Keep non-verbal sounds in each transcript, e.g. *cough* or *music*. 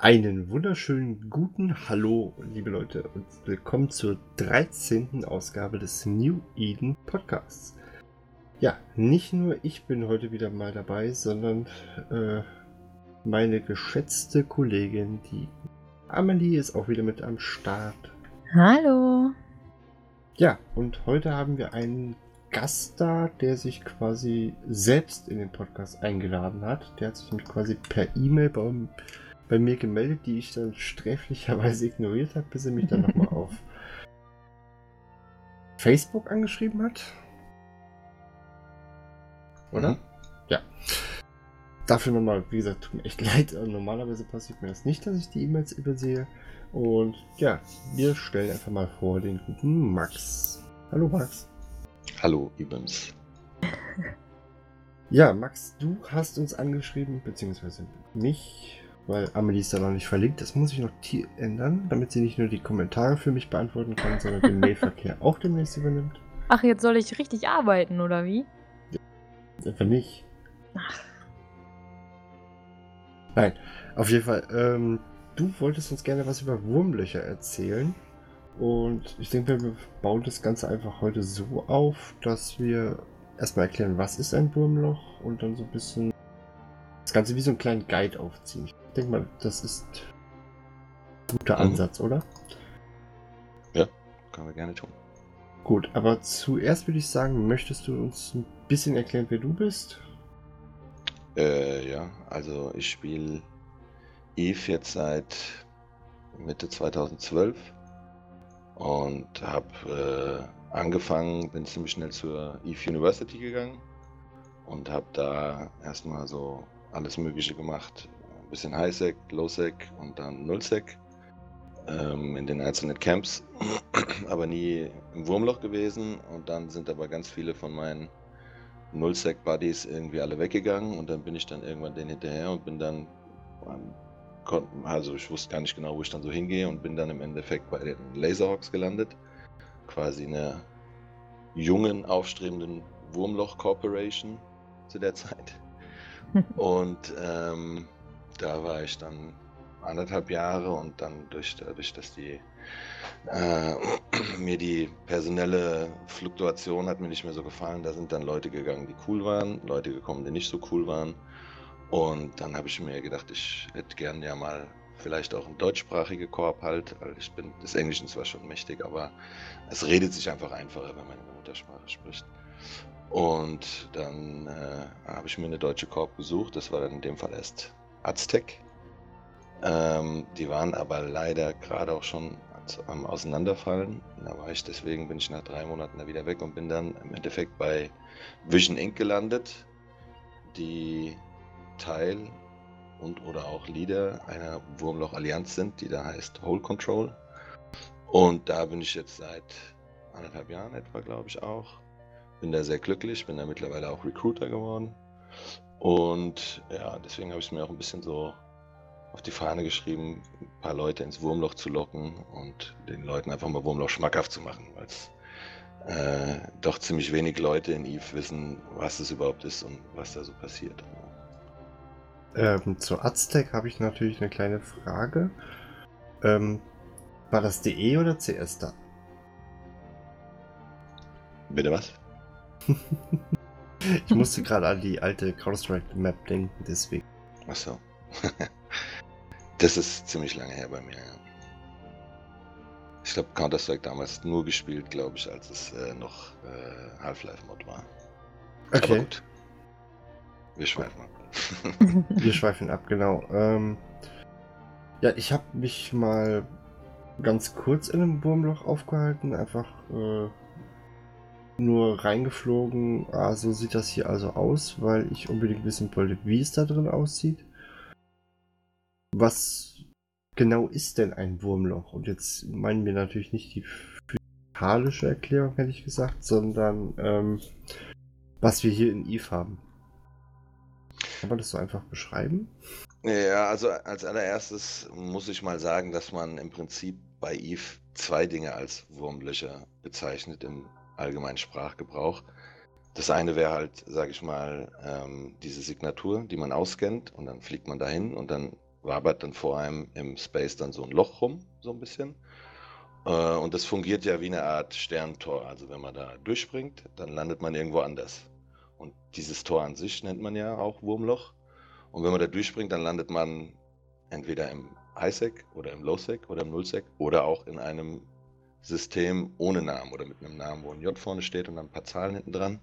Einen wunderschönen guten Hallo, liebe Leute, und willkommen zur 13. Ausgabe des New Eden Podcasts. Ja, nicht nur ich bin heute wieder mal dabei, sondern äh, meine geschätzte Kollegin, die Amelie, ist auch wieder mit am Start. Hallo. Ja, und heute haben wir einen Gast da, der sich quasi selbst in den Podcast eingeladen hat. Der hat sich nämlich quasi per E-Mail bei bei mir gemeldet, die ich dann sträflicherweise ignoriert habe, bis er mich dann nochmal auf Facebook angeschrieben hat. Oder? Mhm. Ja. Dafür nochmal, wie gesagt, tut mir echt *laughs* leid. Normalerweise passiert mir das nicht, dass ich die E-Mails übersehe. Und ja, wir stellen einfach mal vor den guten Max. Hallo Max. Hallo Ibens. Ja, Max, du hast uns angeschrieben, beziehungsweise mich weil Amelie ist da noch nicht verlinkt. Das muss ich noch ändern, damit sie nicht nur die Kommentare für mich beantworten kann, sondern den Mailverkehr *laughs* auch demnächst übernimmt. Ach, jetzt soll ich richtig arbeiten, oder wie? Ja, einfach nicht. Ach. Nein, auf jeden Fall. Ähm, du wolltest uns gerne was über Wurmlöcher erzählen. Und ich denke, wir bauen das Ganze einfach heute so auf, dass wir erstmal erklären, was ist ein Wurmloch und dann so ein bisschen das Ganze wie so einen kleinen Guide aufziehen. Ich denke mal, das ist ein guter mhm. Ansatz, oder? Ja, können wir gerne tun. Gut, aber zuerst würde ich sagen, möchtest du uns ein bisschen erklären, wer du bist? Äh, ja, also ich spiele Eve jetzt seit Mitte 2012 und habe äh, angefangen, bin ziemlich schnell zur Eve University gegangen und habe da erstmal so alles Mögliche gemacht. Ein bisschen Highsec, Lowsec und dann Nullsec ähm, in den einzelnen Camps, *clears throat* aber nie im Wurmloch gewesen. Und dann sind aber ganz viele von meinen Nullsec-Buddies irgendwie alle weggegangen und dann bin ich dann irgendwann denen hinterher und bin dann, also ich wusste gar nicht genau, wo ich dann so hingehe und bin dann im Endeffekt bei den Laserhawks gelandet. Quasi eine jungen, aufstrebenden Wurmloch Corporation zu der Zeit. Und ähm, da war ich dann anderthalb Jahre und dann durch, dadurch, dass die äh, mir die personelle Fluktuation hat mir nicht mehr so gefallen, da sind dann Leute gegangen, die cool waren, Leute gekommen, die nicht so cool waren. Und dann habe ich mir gedacht, ich hätte gern ja mal vielleicht auch ein deutschsprachige Korb halt, weil ich bin des Englischen zwar schon mächtig, aber es redet sich einfach einfacher, wenn man in der Muttersprache spricht. Und dann äh, habe ich mir eine deutsche Korb gesucht. Das war dann in dem Fall erst Aztec. Ähm, die waren aber leider gerade auch schon am Auseinanderfallen. Da war ich, deswegen bin ich nach drei Monaten da wieder weg und bin dann im Endeffekt bei Vision Inc. gelandet, die Teil und oder auch Leader einer Wurmloch-Allianz sind, die da heißt Whole Control. Und da bin ich jetzt seit anderthalb Jahren etwa, glaube ich, auch. Bin da sehr glücklich, bin da mittlerweile auch Recruiter geworden. Und ja, deswegen habe ich es mir auch ein bisschen so auf die Fahne geschrieben, ein paar Leute ins Wurmloch zu locken und den Leuten einfach mal Wurmloch schmackhaft zu machen, weil es äh, doch ziemlich wenig Leute in Eve wissen, was es überhaupt ist und was da so passiert. Ähm, zu Aztec habe ich natürlich eine kleine Frage. Ähm, war das DE oder CS da? Bitte was? *laughs* ich musste gerade an die alte Counter-Strike-Map denken, deswegen. Achso. *laughs* das ist ziemlich lange her bei mir, ja. Ich glaube, Counter-Strike damals nur gespielt, glaube ich, als es äh, noch äh, Half-Life-Mod war. Okay. Aber gut. Wir schweifen ab. *laughs* Wir schweifen ab, genau. Ähm, ja, ich habe mich mal ganz kurz in einem Wurmloch aufgehalten, einfach äh, nur reingeflogen, ah, so sieht das hier also aus, weil ich unbedingt wissen wollte, wie es da drin aussieht. Was genau ist denn ein Wurmloch? Und jetzt meinen wir natürlich nicht die physikalische Erklärung, hätte ich gesagt, sondern ähm, was wir hier in Eve haben. Kann man das so einfach beschreiben? Ja, also als allererstes muss ich mal sagen, dass man im Prinzip bei Eve zwei Dinge als Wurmlöcher bezeichnet im allgemeinen Sprachgebrauch. Das eine wäre halt, sage ich mal, ähm, diese Signatur, die man ausscannt und dann fliegt man dahin und dann wabert dann vor einem im Space dann so ein Loch rum, so ein bisschen. Äh, und das fungiert ja wie eine Art Sterntor. Also wenn man da durchspringt, dann landet man irgendwo anders. Und dieses Tor an sich nennt man ja auch Wurmloch. Und wenn man da durchspringt, dann landet man entweder im Highsec oder im Lowsec oder im Nullsec oder auch in einem System ohne Namen oder mit einem Namen, wo ein J vorne steht und dann ein paar Zahlen hinten dran.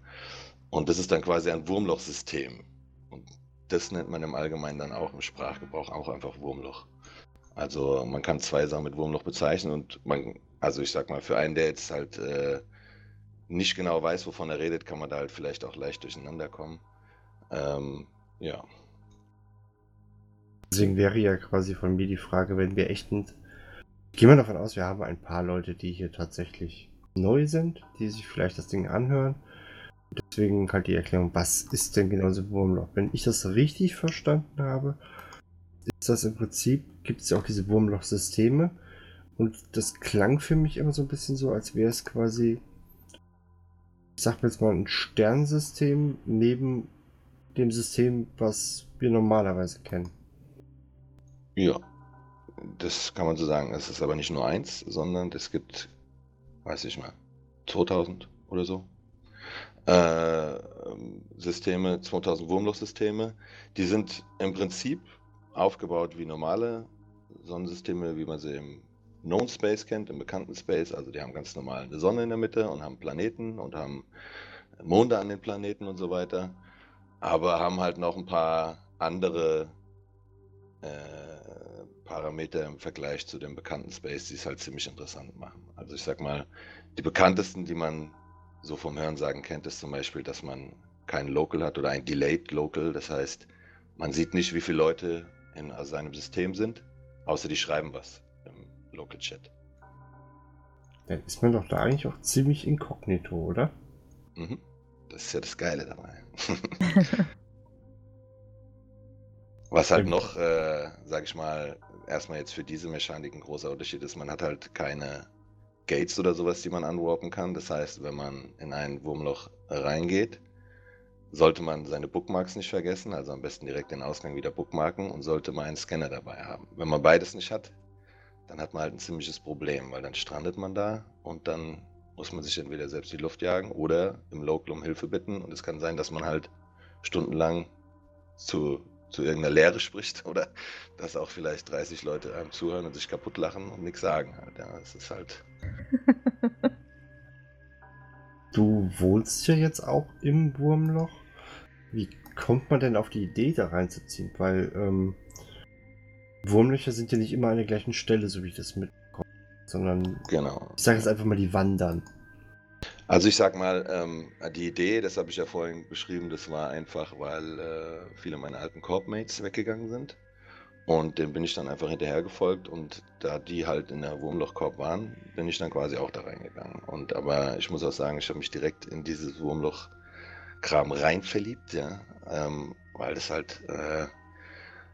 Und das ist dann quasi ein Wurmlochsystem. Und das nennt man im Allgemeinen dann auch im Sprachgebrauch auch einfach Wurmloch. Also man kann zwei Sachen mit Wurmloch bezeichnen und man, also ich sag mal, für einen, der jetzt halt äh, nicht genau weiß, wovon er redet, kann man da halt vielleicht auch leicht durcheinander kommen. Ähm, ja. Deswegen wäre ja quasi von mir die Frage, wenn wir echt ein. Gehen wir davon aus, wir haben ein paar Leute, die hier tatsächlich neu sind, die sich vielleicht das Ding anhören. Deswegen halt die Erklärung, was ist denn genau so Wurmloch? Wenn ich das richtig verstanden habe, ist das im Prinzip, gibt es ja auch diese Wurmloch-Systeme. Und das klang für mich immer so ein bisschen so, als wäre es quasi, ich sag jetzt mal, ein Sternsystem neben dem System, was wir normalerweise kennen. Ja, das kann man so sagen. Es ist aber nicht nur eins, sondern es gibt, weiß ich mal, 2000 oder so. Äh, Systeme, 2000 Wurmlochsysteme. Die sind im Prinzip aufgebaut wie normale Sonnensysteme, wie man sie im Known Space kennt, im bekannten Space. Also die haben ganz normal eine Sonne in der Mitte und haben Planeten und haben Monde an den Planeten und so weiter. Aber haben halt noch ein paar andere äh, Parameter im Vergleich zu dem bekannten Space, die es halt ziemlich interessant machen. Also ich sag mal, die bekanntesten, die man so vom Hörensagen kennt, ist zum Beispiel, dass man kein Local hat oder ein Delayed Local. Das heißt, man sieht nicht, wie viele Leute in seinem System sind, außer die schreiben was im Local Chat. Dann ist man doch da eigentlich auch ziemlich inkognito, oder? Mhm. Das ist ja das Geile dabei. *laughs* Was halt noch, äh, sag ich mal, erstmal jetzt für diese Mechanik ein großer Unterschied ist, man hat halt keine Gates oder sowas, die man anwarpen kann. Das heißt, wenn man in ein Wurmloch reingeht, sollte man seine Bookmarks nicht vergessen, also am besten direkt den Ausgang wieder bookmarken und sollte man einen Scanner dabei haben. Wenn man beides nicht hat, dann hat man halt ein ziemliches Problem, weil dann strandet man da und dann muss man sich entweder selbst die Luft jagen oder im Local um Hilfe bitten und es kann sein, dass man halt stundenlang zu zu irgendeiner Lehre spricht *laughs* oder dass auch vielleicht 30 Leute einem zuhören und sich kaputt lachen und nichts sagen. Halt. Ja, es ist halt. *laughs* Du wohnst ja jetzt auch im Wurmloch. Wie kommt man denn auf die Idee, da reinzuziehen? Weil ähm, Wurmlöcher sind ja nicht immer an der gleichen Stelle, so wie ich das mitbekomme. Sondern, genau. ich sage jetzt einfach mal, die wandern. Also ich sag mal, ähm, die Idee, das habe ich ja vorhin beschrieben, das war einfach, weil äh, viele meiner alten Corpmates weggegangen sind. Und dem bin ich dann einfach hinterher gefolgt und da die halt in der Wurmloch-Korb waren, bin ich dann quasi auch da reingegangen. Und aber ich muss auch sagen, ich habe mich direkt in dieses Wurmloch-Kram rein verliebt, ja. Ähm, weil das halt äh,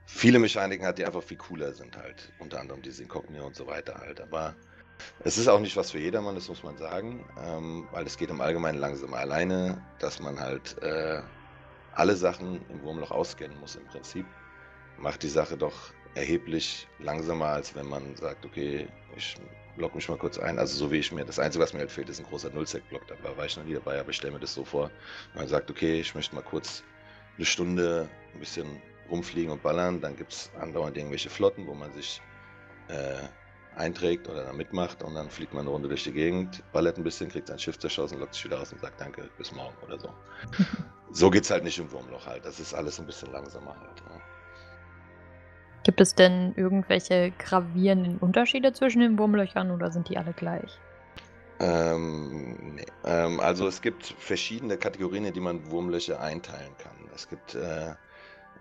viele Mechaniken hat, die einfach viel cooler sind halt. Unter anderem diese Inkognito und so weiter halt. Aber es ist auch nicht was für jedermann, das muss man sagen, ähm, weil es geht im Allgemeinen langsam. Alleine, dass man halt äh, alle Sachen im Wurmloch auskennen muss im Prinzip, macht die Sache doch erheblich langsamer, als wenn man sagt, okay, ich log mich mal kurz ein. Also so wie ich mir, das Einzige, was mir halt fehlt, ist ein großer Nullsec-Block. Da war ich noch nie dabei, aber ich stelle mir das so vor. Man sagt, okay, ich möchte mal kurz eine Stunde ein bisschen rumfliegen und ballern, dann gibt es andauernd irgendwelche Flotten, wo man sich äh, einträgt oder da mitmacht und dann fliegt man eine Runde durch die Gegend, ballert ein bisschen, kriegt sein Schiff zerschossen, lockt sich wieder raus und sagt Danke, bis morgen oder so. *laughs* so geht es halt nicht im Wurmloch halt. Das ist alles ein bisschen langsamer halt. Ja. Gibt es denn irgendwelche gravierenden Unterschiede zwischen den Wurmlöchern oder sind die alle gleich? Ähm, nee. ähm, also es gibt verschiedene Kategorien, in die man Wurmlöcher einteilen kann. Es gibt äh,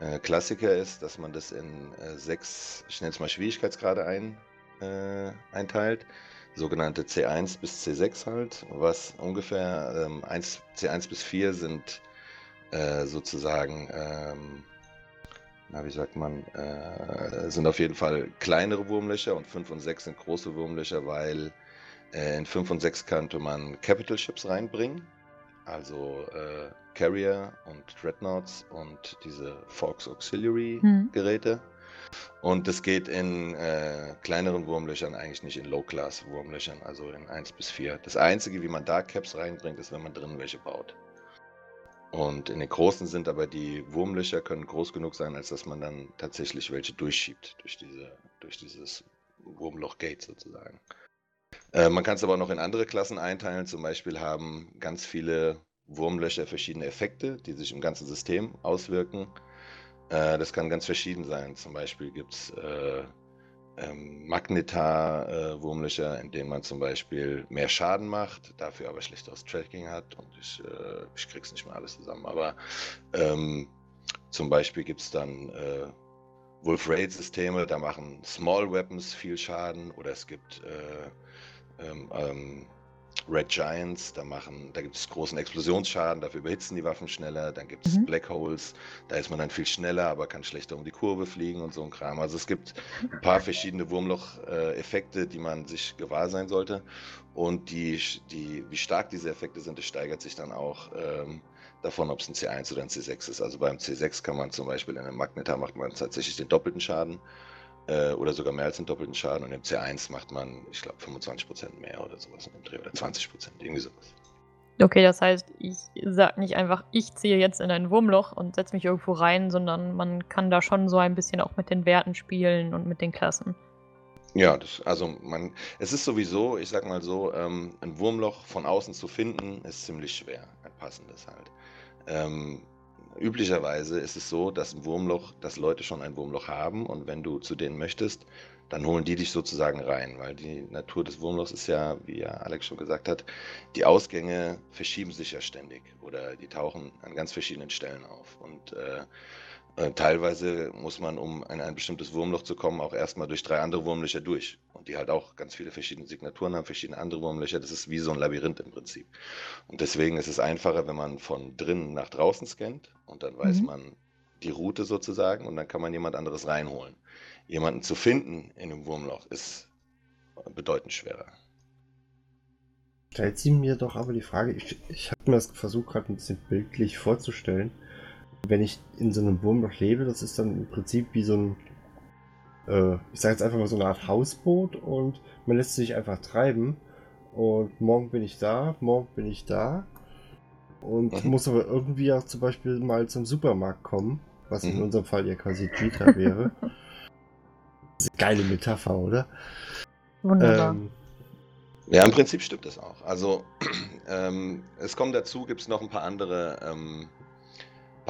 äh, Klassiker ist, dass man das in äh, sechs, ich nenne es mal Schwierigkeitsgrade ein, äh, einteilt. Sogenannte C1 bis C6 halt, was ungefähr ähm, 1, C1 bis 4 sind äh, sozusagen, ähm, na wie sagt man, äh, sind auf jeden Fall kleinere Wurmlöcher und 5 und 6 sind große Wurmlöcher, weil äh, in 5 und 6 könnte man Capital Ships reinbringen, also äh, Carrier und Dreadnoughts und diese Fox Auxiliary hm. Und das geht in äh, kleineren Wurmlöchern eigentlich nicht in Low-Class-Wurmlöchern, also in 1 bis 4. Das Einzige, wie man da Caps reinbringt, ist, wenn man drinnen welche baut. Und in den großen sind aber die Wurmlöcher können groß genug sein, als dass man dann tatsächlich welche durchschiebt durch, diese, durch dieses Wurmloch-Gate sozusagen. Äh, man kann es aber noch in andere Klassen einteilen. Zum Beispiel haben ganz viele Wurmlöcher verschiedene Effekte, die sich im ganzen System auswirken. Äh, das kann ganz verschieden sein. Zum Beispiel gibt es äh, ähm, Magnetar-Wurmlöcher, äh, in denen man zum Beispiel mehr Schaden macht, dafür aber schlechteres Tracking hat. Und ich, äh, ich krieg's nicht mehr alles zusammen. Aber ähm, zum Beispiel gibt es dann äh, Wolf Raid-Systeme, da machen Small Weapons viel Schaden. Oder es gibt äh, ähm, ähm Red Giants, da machen, da gibt es großen Explosionsschaden, dafür überhitzen die Waffen schneller. Dann gibt es mhm. Black Holes, da ist man dann viel schneller, aber kann schlechter um die Kurve fliegen und so ein Kram. Also es gibt ein paar verschiedene Wurmloch-Effekte, die man sich gewahr sein sollte. Und die, die, wie stark diese Effekte sind, das steigert sich dann auch ähm, davon, ob es ein C1 oder ein C6 ist. Also beim C6 kann man zum Beispiel in einem Magnetar macht man tatsächlich den doppelten Schaden äh, oder sogar mehr als den doppelten Schaden. Und im C1 macht man, ich glaube, 25% mehr oder sowas in dem Dreh oder 20%, irgendwie sowas. Okay, das heißt, ich sage nicht einfach, ich ziehe jetzt in ein Wurmloch und setze mich irgendwo rein, sondern man kann da schon so ein bisschen auch mit den Werten spielen und mit den Klassen. Ja, das, also man, es ist sowieso, ich sag mal so, ähm, ein Wurmloch von außen zu finden, ist ziemlich schwer, ein passendes halt. Ähm, üblicherweise ist es so, dass ein Wurmloch, dass Leute schon ein Wurmloch haben und wenn du zu denen möchtest, dann holen die dich sozusagen rein, weil die Natur des Wurmlochs ist ja, wie ja Alex schon gesagt hat, die Ausgänge verschieben sich ja ständig oder die tauchen an ganz verschiedenen Stellen auf und äh, äh, teilweise muss man, um in ein bestimmtes Wurmloch zu kommen, auch erstmal durch drei andere Wurmlöcher durch. Und die halt auch ganz viele verschiedene Signaturen haben, verschiedene andere Wurmlöcher. Das ist wie so ein Labyrinth im Prinzip. Und deswegen ist es einfacher, wenn man von drinnen nach draußen scannt und dann weiß mhm. man die Route sozusagen und dann kann man jemand anderes reinholen. Jemanden zu finden in einem Wurmloch ist bedeutend schwerer. Stellt sie mir doch aber die Frage, ich, ich habe mir das versucht gerade ein bisschen bildlich vorzustellen wenn ich in so einem Wurmloch lebe, das ist dann im Prinzip wie so ein, äh, ich sage jetzt einfach mal so eine Art Hausboot und man lässt sich einfach treiben. Und morgen bin ich da, morgen bin ich da. Und mhm. muss aber irgendwie auch zum Beispiel mal zum Supermarkt kommen, was mhm. in unserem Fall ja quasi Jita wäre. Das ist eine geile Metapher, oder? Wunderbar. Ähm, ja, im Prinzip stimmt das auch. Also *clears throat* ähm, es kommen dazu, gibt es noch ein paar andere ähm,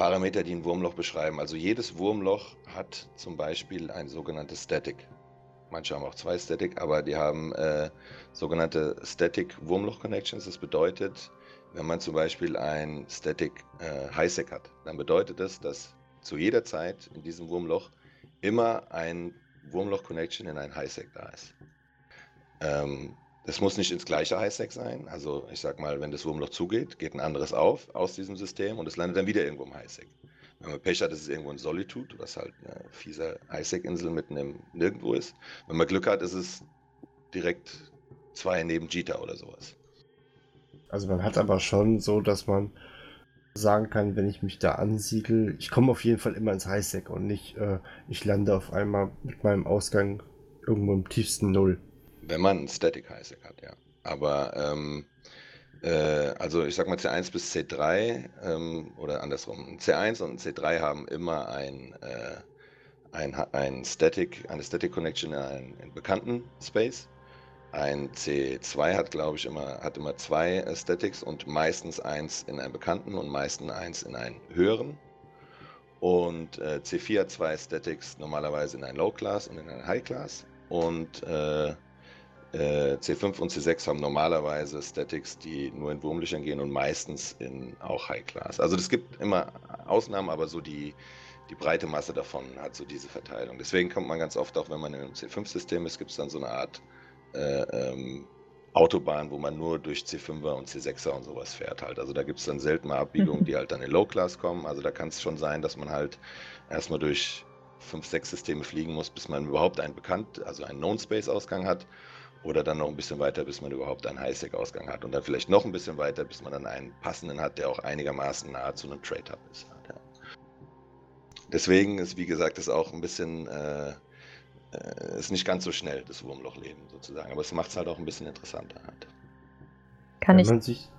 Parameter, die ein Wurmloch beschreiben. Also jedes Wurmloch hat zum Beispiel ein sogenanntes Static. Manche haben auch zwei Static, aber die haben äh, sogenannte Static Wurmloch Connections. Das bedeutet, wenn man zum Beispiel ein Static äh, Highsec hat, dann bedeutet das, dass zu jeder Zeit in diesem Wurmloch immer ein Wurmloch Connection in ein Highsec da ist. Ähm, das muss nicht ins gleiche Highsec sein. Also ich sag mal, wenn das Wurmloch zugeht, geht ein anderes auf aus diesem System und es landet dann wieder irgendwo im Highsec. Wenn man Pech hat, ist es irgendwo in Solitude, was halt eine fiese Highsec-Insel mitten im Nirgendwo ist. Wenn man Glück hat, ist es direkt zwei neben Jita oder sowas. Also man hat aber schon so, dass man sagen kann, wenn ich mich da ansiedle, ich komme auf jeden Fall immer ins Highsec und nicht, äh, ich lande auf einmal mit meinem Ausgang irgendwo im tiefsten Null. Wenn man ein Static Highsec hat, ja. Aber ähm, äh, also ich sag mal C1 bis C3 ähm, oder andersrum. C1 und C3 haben immer ein, äh, ein, ein Static, eine Static Connection in einen, in bekannten Space. Ein C2 hat, glaube ich, immer, hat immer zwei äh, Statics und meistens eins in einen bekannten und meistens eins in einen höheren. Und äh, C4 hat zwei Statics normalerweise in einen Low Class und in einen High Class. Und äh, äh, C5 und C6 haben normalerweise Statics, die nur in Wurmlöchern gehen und meistens in auch High Class. Also es gibt immer Ausnahmen, aber so die, die breite Masse davon hat so diese Verteilung. Deswegen kommt man ganz oft auch, wenn man in einem C5-System ist, gibt es dann so eine Art äh, ähm, Autobahn, wo man nur durch C5er und C6er und sowas fährt halt. Also da gibt es dann selten mal Abbiegungen, die halt dann in Low Class kommen. Also da kann es schon sein, dass man halt erstmal durch 5, 6 Systeme fliegen muss, bis man überhaupt einen bekannt, also einen Known Space Ausgang hat oder dann noch ein bisschen weiter, bis man überhaupt einen Highsec-Ausgang hat. Und dann vielleicht noch ein bisschen weiter, bis man dann einen passenden hat, der auch einigermaßen nahe zu einem Trade-Hub ist. Ja. deswegen ist, wie gesagt, das auch ein bisschen, äh, äh, ist nicht ganz so schnell, das Wurmlochleben sozusagen. Aber es macht es halt auch ein bisschen interessanter halt. Kann Wenn ich. man sich.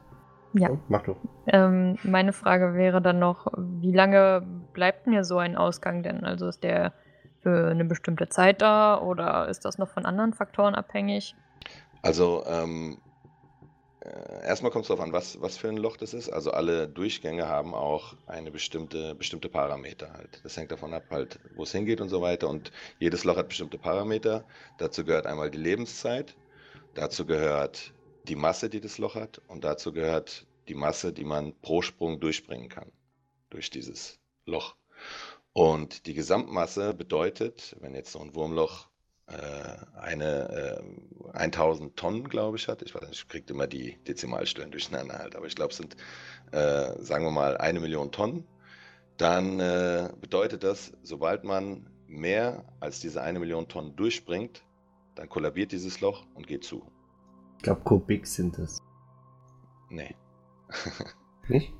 Ja. Oh, mach doch. Ähm, meine Frage wäre dann noch, wie lange bleibt mir so ein Ausgang denn? Also ist der für eine bestimmte Zeit da oder ist das noch von anderen Faktoren abhängig? Also, ähm, äh, erstmal kommt es darauf an, was, was für ein Loch das ist. Also alle Durchgänge haben auch eine bestimmte, bestimmte Parameter halt. Das hängt davon ab, halt, wo es hingeht und so weiter. Und jedes Loch hat bestimmte Parameter. Dazu gehört einmal die Lebenszeit, dazu gehört die Masse, die das Loch hat, und dazu gehört die Masse, die man pro Sprung durchbringen kann durch dieses Loch. Und die Gesamtmasse bedeutet, wenn jetzt so ein Wurmloch äh, eine äh, 1000 Tonnen, glaube ich, hat. Ich weiß nicht, ich kriege immer die Dezimalstellen durcheinander halt, aber ich glaube, es sind, äh, sagen wir mal, eine Million Tonnen. Dann äh, bedeutet das, sobald man mehr als diese eine Million Tonnen durchspringt, dann kollabiert dieses Loch und geht zu. Ich glaube, Kubik sind es. Nee. *laughs* Nicht?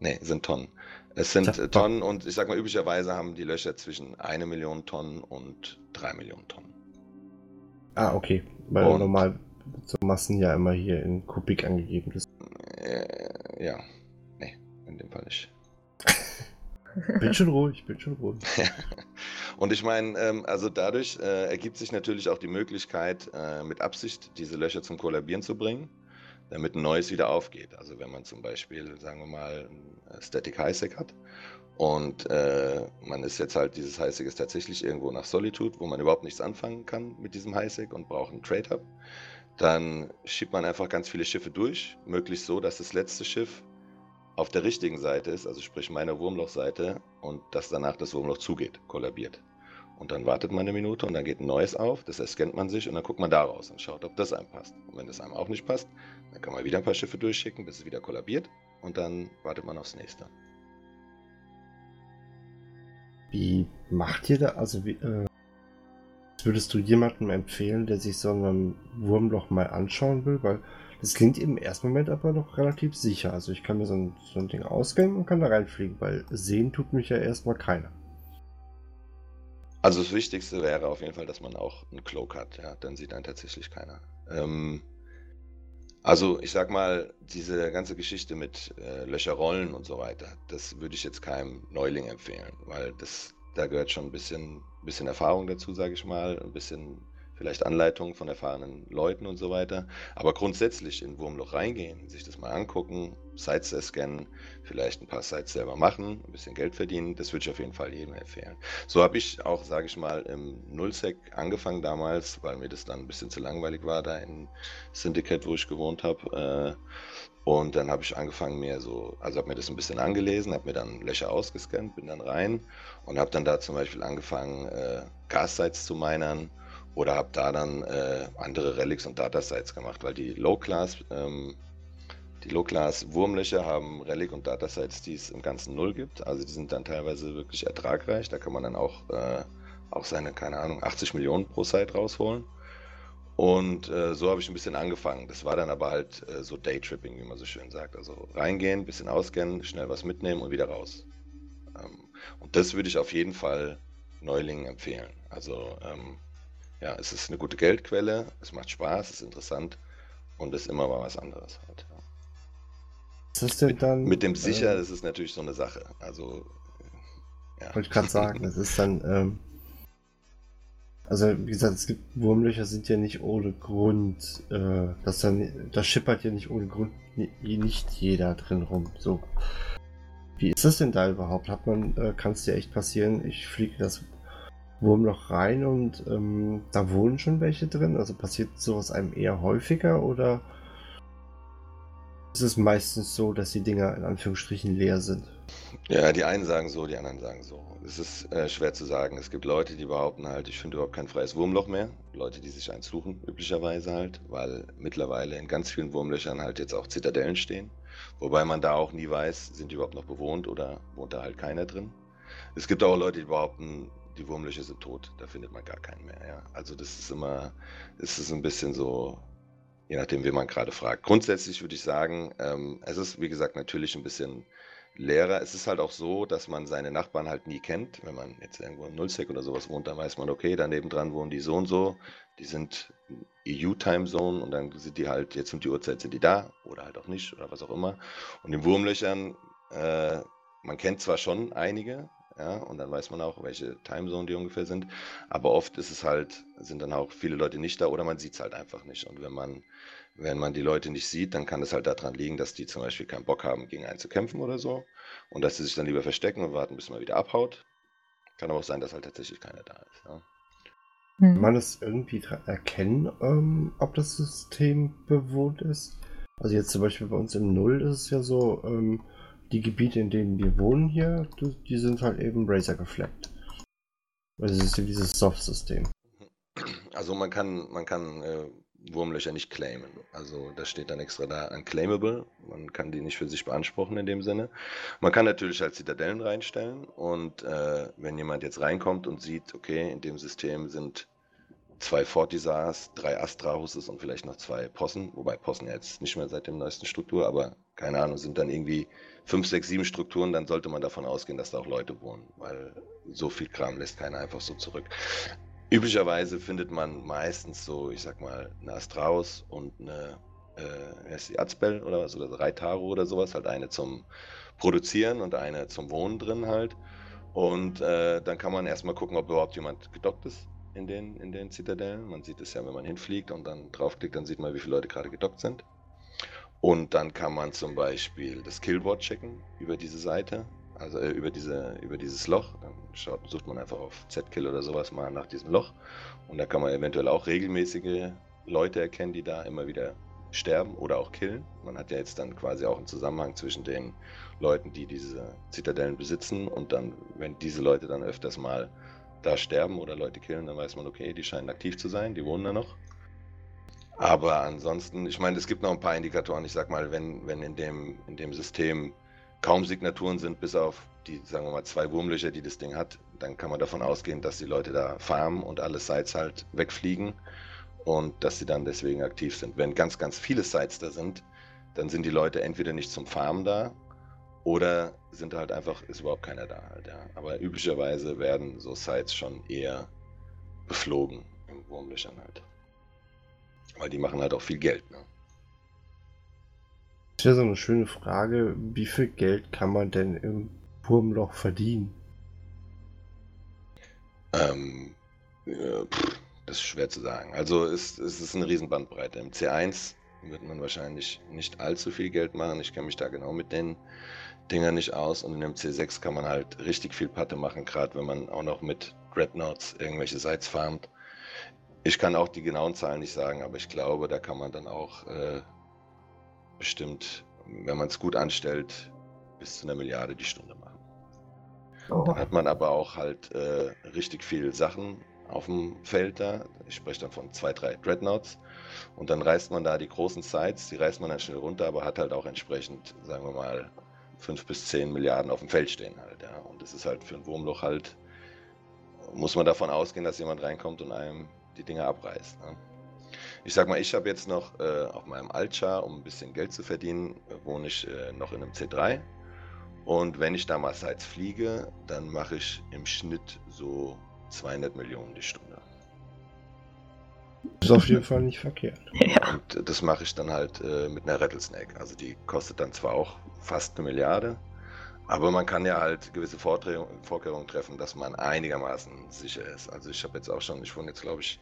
nee, sind Tonnen. Es sind. Tonnen und ich sag mal, üblicherweise haben die Löcher zwischen eine Million Tonnen und drei Millionen Tonnen. Ah, okay. Weil Und- normal so Massen ja immer hier in Kubik angegeben ist. Äh, ja, nee, in dem Fall nicht. *laughs* Bin schon ruhig, bin schon ruhig. *laughs* Und ich meine, ähm, also dadurch äh, ergibt sich natürlich auch die Möglichkeit, äh, mit Absicht diese Löcher zum Kollabieren zu bringen, damit ein neues wieder aufgeht. Also wenn man zum Beispiel, sagen wir mal, ein Static Highsec hat und äh, man ist jetzt halt, dieses Highsec ist tatsächlich irgendwo nach Solitude, wo man überhaupt nichts anfangen kann mit diesem Highsec und braucht einen Trade Hub, dann schiebt man einfach ganz viele Schiffe durch, möglichst so, dass das letzte Schiff auf der richtigen Seite ist, also sprich meiner Wurmlochseite, und dass danach das Wurmloch zugeht, kollabiert. Und dann wartet man eine Minute und dann geht ein neues auf, das erscannt man sich und dann guckt man da raus und schaut, ob das einem passt. Und wenn das einem auch nicht passt, dann kann man wieder ein paar Schiffe durchschicken, bis es wieder kollabiert und dann wartet man aufs nächste. Wie macht ihr da? Also, wie, äh, würdest du jemandem empfehlen, der sich so ein Wurmloch mal anschauen will? Weil das klingt im ersten Moment aber noch relativ sicher. Also, ich kann mir so ein, so ein Ding ausgehen und kann da reinfliegen, weil sehen tut mich ja erstmal keiner. Also das Wichtigste wäre auf jeden Fall, dass man auch einen Cloak hat, ja, dann sieht einen tatsächlich keiner. Ähm, also ich sag mal, diese ganze Geschichte mit äh, Löcherrollen und so weiter, das würde ich jetzt keinem Neuling empfehlen, weil das, da gehört schon ein bisschen, bisschen Erfahrung dazu, sage ich mal, ein bisschen vielleicht Anleitung von erfahrenen Leuten und so weiter. Aber grundsätzlich in Wurmloch reingehen, sich das mal angucken, Sites scannen, vielleicht ein paar Sites selber machen, ein bisschen Geld verdienen, das würde ich auf jeden Fall jedem empfehlen. So habe ich auch, sage ich mal, im Nullsec angefangen damals, weil mir das dann ein bisschen zu langweilig war, da in Syndicate, wo ich gewohnt habe. Äh, und dann habe ich angefangen, mir so, also habe mir das ein bisschen angelesen, habe mir dann Löcher ausgescannt, bin dann rein und habe dann da zum Beispiel angefangen, äh, Gas-Sites zu minern oder habe da dann äh, andere Relics und Data-Sites gemacht, weil die Low-Class, ähm, die Low-Class-Wurmlöcher haben Relic und Data-Sites, die es im Ganzen null gibt. Also die sind dann teilweise wirklich ertragreich. Da kann man dann auch, äh, auch seine, keine Ahnung, 80 Millionen pro Site rausholen. Und äh, so habe ich ein bisschen angefangen. Das war dann aber halt äh, so Daytripping, wie man so schön sagt. Also reingehen, bisschen auskennen, schnell was mitnehmen und wieder raus. Ähm, und das würde ich auf jeden Fall Neulingen empfehlen. Also ähm, ja, es ist eine gute Geldquelle, es macht Spaß, es ist interessant und es ist immer mal was anderes halt. Ja. Ist das denn dann. Mit dem sicher, Äh, das ist natürlich so eine Sache. Also ja. wollte ich gerade sagen, *laughs* das ist dann. Ähm, also, wie gesagt, es gibt Wurmlöcher sind ja nicht ohne Grund. Äh, das dann, da schippert ja nicht ohne Grund ni- nicht jeder drin rum. So. Wie ist das denn da überhaupt? Hat man, äh, kann es dir echt passieren, ich fliege das Wurmloch rein und ähm, da wohnen schon welche drin? Also passiert sowas einem eher häufiger oder ist es meistens so, dass die Dinger in Anführungsstrichen leer sind? Ja, die einen sagen so, die anderen sagen so. Es ist äh, schwer zu sagen. Es gibt Leute, die behaupten halt, ich finde überhaupt kein freies Wurmloch mehr. Leute, die sich eins suchen, üblicherweise halt, weil mittlerweile in ganz vielen Wurmlöchern halt jetzt auch Zitadellen stehen. Wobei man da auch nie weiß, sind die überhaupt noch bewohnt oder wohnt da halt keiner drin. Es gibt auch Leute, die behaupten, die Wurmlöcher sind tot, da findet man gar keinen mehr. Ja. Also das ist immer, es ist ein bisschen so, je nachdem, wen man gerade fragt. Grundsätzlich würde ich sagen, ähm, es ist wie gesagt natürlich ein bisschen leerer. Es ist halt auch so, dass man seine Nachbarn halt nie kennt. Wenn man jetzt irgendwo in Nullsec oder sowas wohnt, dann weiß man, okay, daneben dran wohnen die so und so. Die sind EU-Timezone und dann sind die halt, jetzt um die Uhrzeit sind die da oder halt auch nicht oder was auch immer. Und in Wurmlöchern, äh, man kennt zwar schon einige, ja, und dann weiß man auch, welche Timezone die ungefähr sind. Aber oft ist es halt, sind dann auch viele Leute nicht da oder man sieht es halt einfach nicht. Und wenn man, wenn man die Leute nicht sieht, dann kann es halt daran liegen, dass die zum Beispiel keinen Bock haben, gegen einen zu kämpfen oder so. Und dass sie sich dann lieber verstecken und warten, bis man wieder abhaut. Kann aber auch sein, dass halt tatsächlich keiner da ist. Ja. Kann man das irgendwie erkennen, ähm, ob das System bewohnt ist? Also jetzt zum Beispiel bei uns im Null ist es ja so, ähm, die Gebiete, in denen wir wohnen hier, die sind halt eben Razer gefleckt. Also es ist dieses Soft-System. Also man kann, man kann äh, Wurmlöcher nicht claimen. Also da steht dann extra da unclaimable. Man kann die nicht für sich beanspruchen in dem Sinne. Man kann natürlich halt Zitadellen reinstellen und äh, wenn jemand jetzt reinkommt und sieht, okay, in dem System sind zwei Fortisars, drei Astrahuses und vielleicht noch zwei Possen, wobei Possen ja jetzt nicht mehr seit dem neuesten Struktur, aber keine Ahnung, sind dann irgendwie fünf, sechs, sieben Strukturen, dann sollte man davon ausgehen, dass da auch Leute wohnen, weil so viel Kram lässt keiner einfach so zurück. Üblicherweise findet man meistens so, ich sag mal, eine Astraus und eine, äh, ist die Azbel oder was, oder drei Taro oder sowas, halt eine zum Produzieren und eine zum Wohnen drin halt. Und äh, dann kann man erstmal gucken, ob überhaupt jemand gedockt ist in den, in den Zitadellen. Man sieht es ja, wenn man hinfliegt und dann draufklickt, dann sieht man, wie viele Leute gerade gedockt sind. Und dann kann man zum Beispiel das Killboard checken über diese Seite, also äh, über, diese, über dieses Loch. Dann schaut, sucht man einfach auf Z-Kill oder sowas mal nach diesem Loch. Und da kann man eventuell auch regelmäßige Leute erkennen, die da immer wieder sterben oder auch killen. Man hat ja jetzt dann quasi auch einen Zusammenhang zwischen den Leuten, die diese Zitadellen besitzen und dann, wenn diese Leute dann öfters mal da sterben oder Leute killen, dann weiß man, okay, die scheinen aktiv zu sein, die wohnen da noch. Aber ansonsten, ich meine, es gibt noch ein paar Indikatoren. Ich sag mal, wenn, wenn in, dem, in dem System kaum Signaturen sind, bis auf die, sagen wir mal, zwei Wurmlöcher, die das Ding hat, dann kann man davon ausgehen, dass die Leute da farmen und alle Sites halt wegfliegen und dass sie dann deswegen aktiv sind. Wenn ganz, ganz viele Sites da sind, dann sind die Leute entweder nicht zum Farmen da oder sind halt einfach, ist überhaupt keiner da halt, ja. Aber üblicherweise werden so Sites schon eher beflogen im Wurmlöchern halt. Weil die machen halt auch viel Geld, ne? Das wäre so eine schöne Frage, wie viel Geld kann man denn im Wurmloch verdienen? Ähm, äh, pff, das ist schwer zu sagen. Also es, es ist eine Riesenbandbreite. Im C1 wird man wahrscheinlich nicht allzu viel Geld machen. Ich kenne mich da genau mit den Dingern nicht aus. Und in dem C6 kann man halt richtig viel Patte machen, gerade wenn man auch noch mit Dreadnoughts irgendwelche Sites farmt. Ich kann auch die genauen Zahlen nicht sagen, aber ich glaube, da kann man dann auch äh, bestimmt, wenn man es gut anstellt, bis zu einer Milliarde die Stunde machen. Oh. Dann hat man aber auch halt äh, richtig viel Sachen auf dem Feld da. Ich spreche dann von zwei, drei Dreadnoughts. Und dann reißt man da die großen Sites, die reißt man dann schnell runter, aber hat halt auch entsprechend, sagen wir mal, fünf bis zehn Milliarden auf dem Feld stehen halt. Ja. Und das ist halt für ein Wurmloch halt, muss man davon ausgehen, dass jemand reinkommt und einem die Dinger abreißt. Ne. Ich sag mal, ich habe jetzt noch äh, auf meinem Altchar, um ein bisschen Geld zu verdienen, äh, wohne ich äh, noch in einem C3. Und wenn ich da mal Sites fliege, dann mache ich im Schnitt so 200 Millionen die Stunde. Ist auf jeden Fall nicht verkehrt. *laughs* Ja. Und das mache ich dann halt äh, mit einer Rattlesnake. Also die kostet dann zwar auch fast eine Milliarde, aber man kann ja halt gewisse Vorkehrungen treffen, dass man einigermaßen sicher ist. Also ich habe jetzt auch schon, ich wohne jetzt glaube ich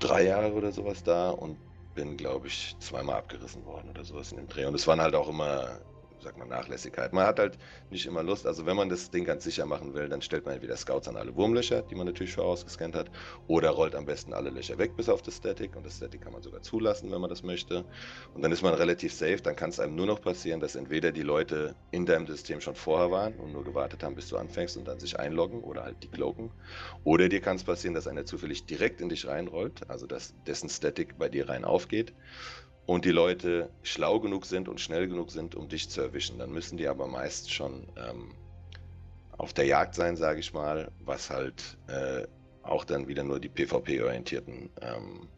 drei Jahre oder sowas da und bin glaube ich zweimal abgerissen worden oder sowas in dem Dreh. Und es waren halt auch immer sag mal, Nachlässigkeit. Man hat halt nicht immer Lust. Also wenn man das Ding ganz sicher machen will, dann stellt man entweder Scouts an alle Wurmlöcher, die man natürlich vorausgescannt hat, oder rollt am besten alle Löcher weg bis auf das Static. Und das Static kann man sogar zulassen, wenn man das möchte. Und dann ist man relativ safe. Dann kann es einem nur noch passieren, dass entweder die Leute in deinem System schon vorher waren und nur gewartet haben, bis du anfängst und dann sich einloggen oder halt die cloaken. Oder dir kann es passieren, dass einer zufällig direkt in dich reinrollt, also dass dessen Static bei dir rein aufgeht und die Leute schlau genug sind und schnell genug sind, um dich zu erwischen. Dann müssen die aber meist schon ähm, auf der Jagd sein, sage ich mal, was halt äh, auch dann wieder nur die PvP-orientierten ähm,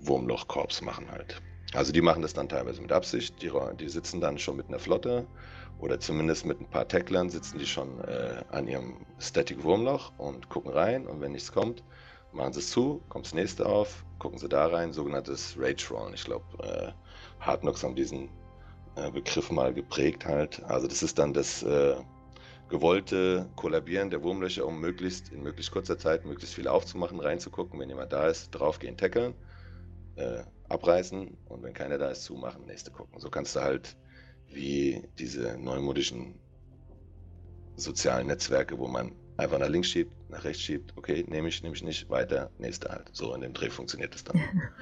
Wurmloch-Korps machen halt. Also die machen das dann teilweise mit Absicht, die, die sitzen dann schon mit einer Flotte oder zumindest mit ein paar Tacklern sitzen die schon äh, an ihrem Static Wurmloch und gucken rein und wenn nichts kommt, machen sie es zu, kommt das nächste auf, gucken sie da rein, sogenanntes Rage Rollen. Ich glaube, äh, Hard haben diesen äh, Begriff mal geprägt halt. Also das ist dann das äh, gewollte Kollabieren der Wurmlöcher, um möglichst in möglichst kurzer Zeit möglichst viel aufzumachen, reinzugucken, wenn jemand da ist, draufgehen, tackeln, äh, abreißen und wenn keiner da ist, zumachen, nächste gucken. So kannst du halt wie diese neumodischen sozialen Netzwerke, wo man einfach nach links schiebt, nach rechts schiebt, okay, nehme ich, nehme ich nicht, weiter, nächste halt. So in dem Dreh funktioniert es dann. *laughs*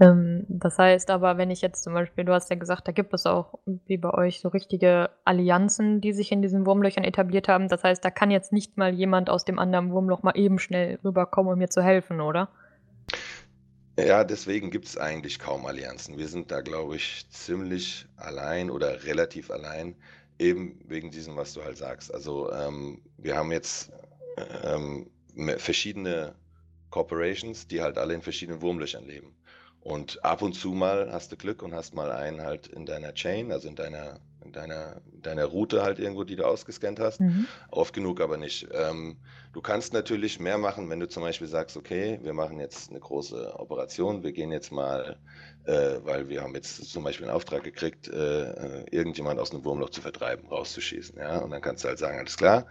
ähm, das heißt aber, wenn ich jetzt zum Beispiel, du hast ja gesagt, da gibt es auch wie bei euch so richtige Allianzen, die sich in diesen Wurmlöchern etabliert haben. Das heißt, da kann jetzt nicht mal jemand aus dem anderen Wurmloch mal eben schnell rüberkommen, um mir zu helfen, oder? Ja, deswegen gibt es eigentlich kaum Allianzen. Wir sind da, glaube ich, ziemlich allein oder relativ allein, eben wegen diesem, was du halt sagst. Also ähm, wir haben jetzt ähm, verschiedene Corporations, die halt alle in verschiedenen Wurmlöchern leben. Und ab und zu mal hast du Glück und hast mal einen halt in deiner Chain, also in deiner, in deiner, deiner Route halt irgendwo, die du ausgescannt hast. Mhm. Oft genug aber nicht. Ähm, du kannst natürlich mehr machen, wenn du zum Beispiel sagst, okay, wir machen jetzt eine große Operation, wir gehen jetzt mal, äh, weil wir haben jetzt zum Beispiel einen Auftrag gekriegt, äh, äh irgendjemand aus einem Wurmloch zu vertreiben, rauszuschießen. Ja? Und dann kannst du halt sagen, alles klar,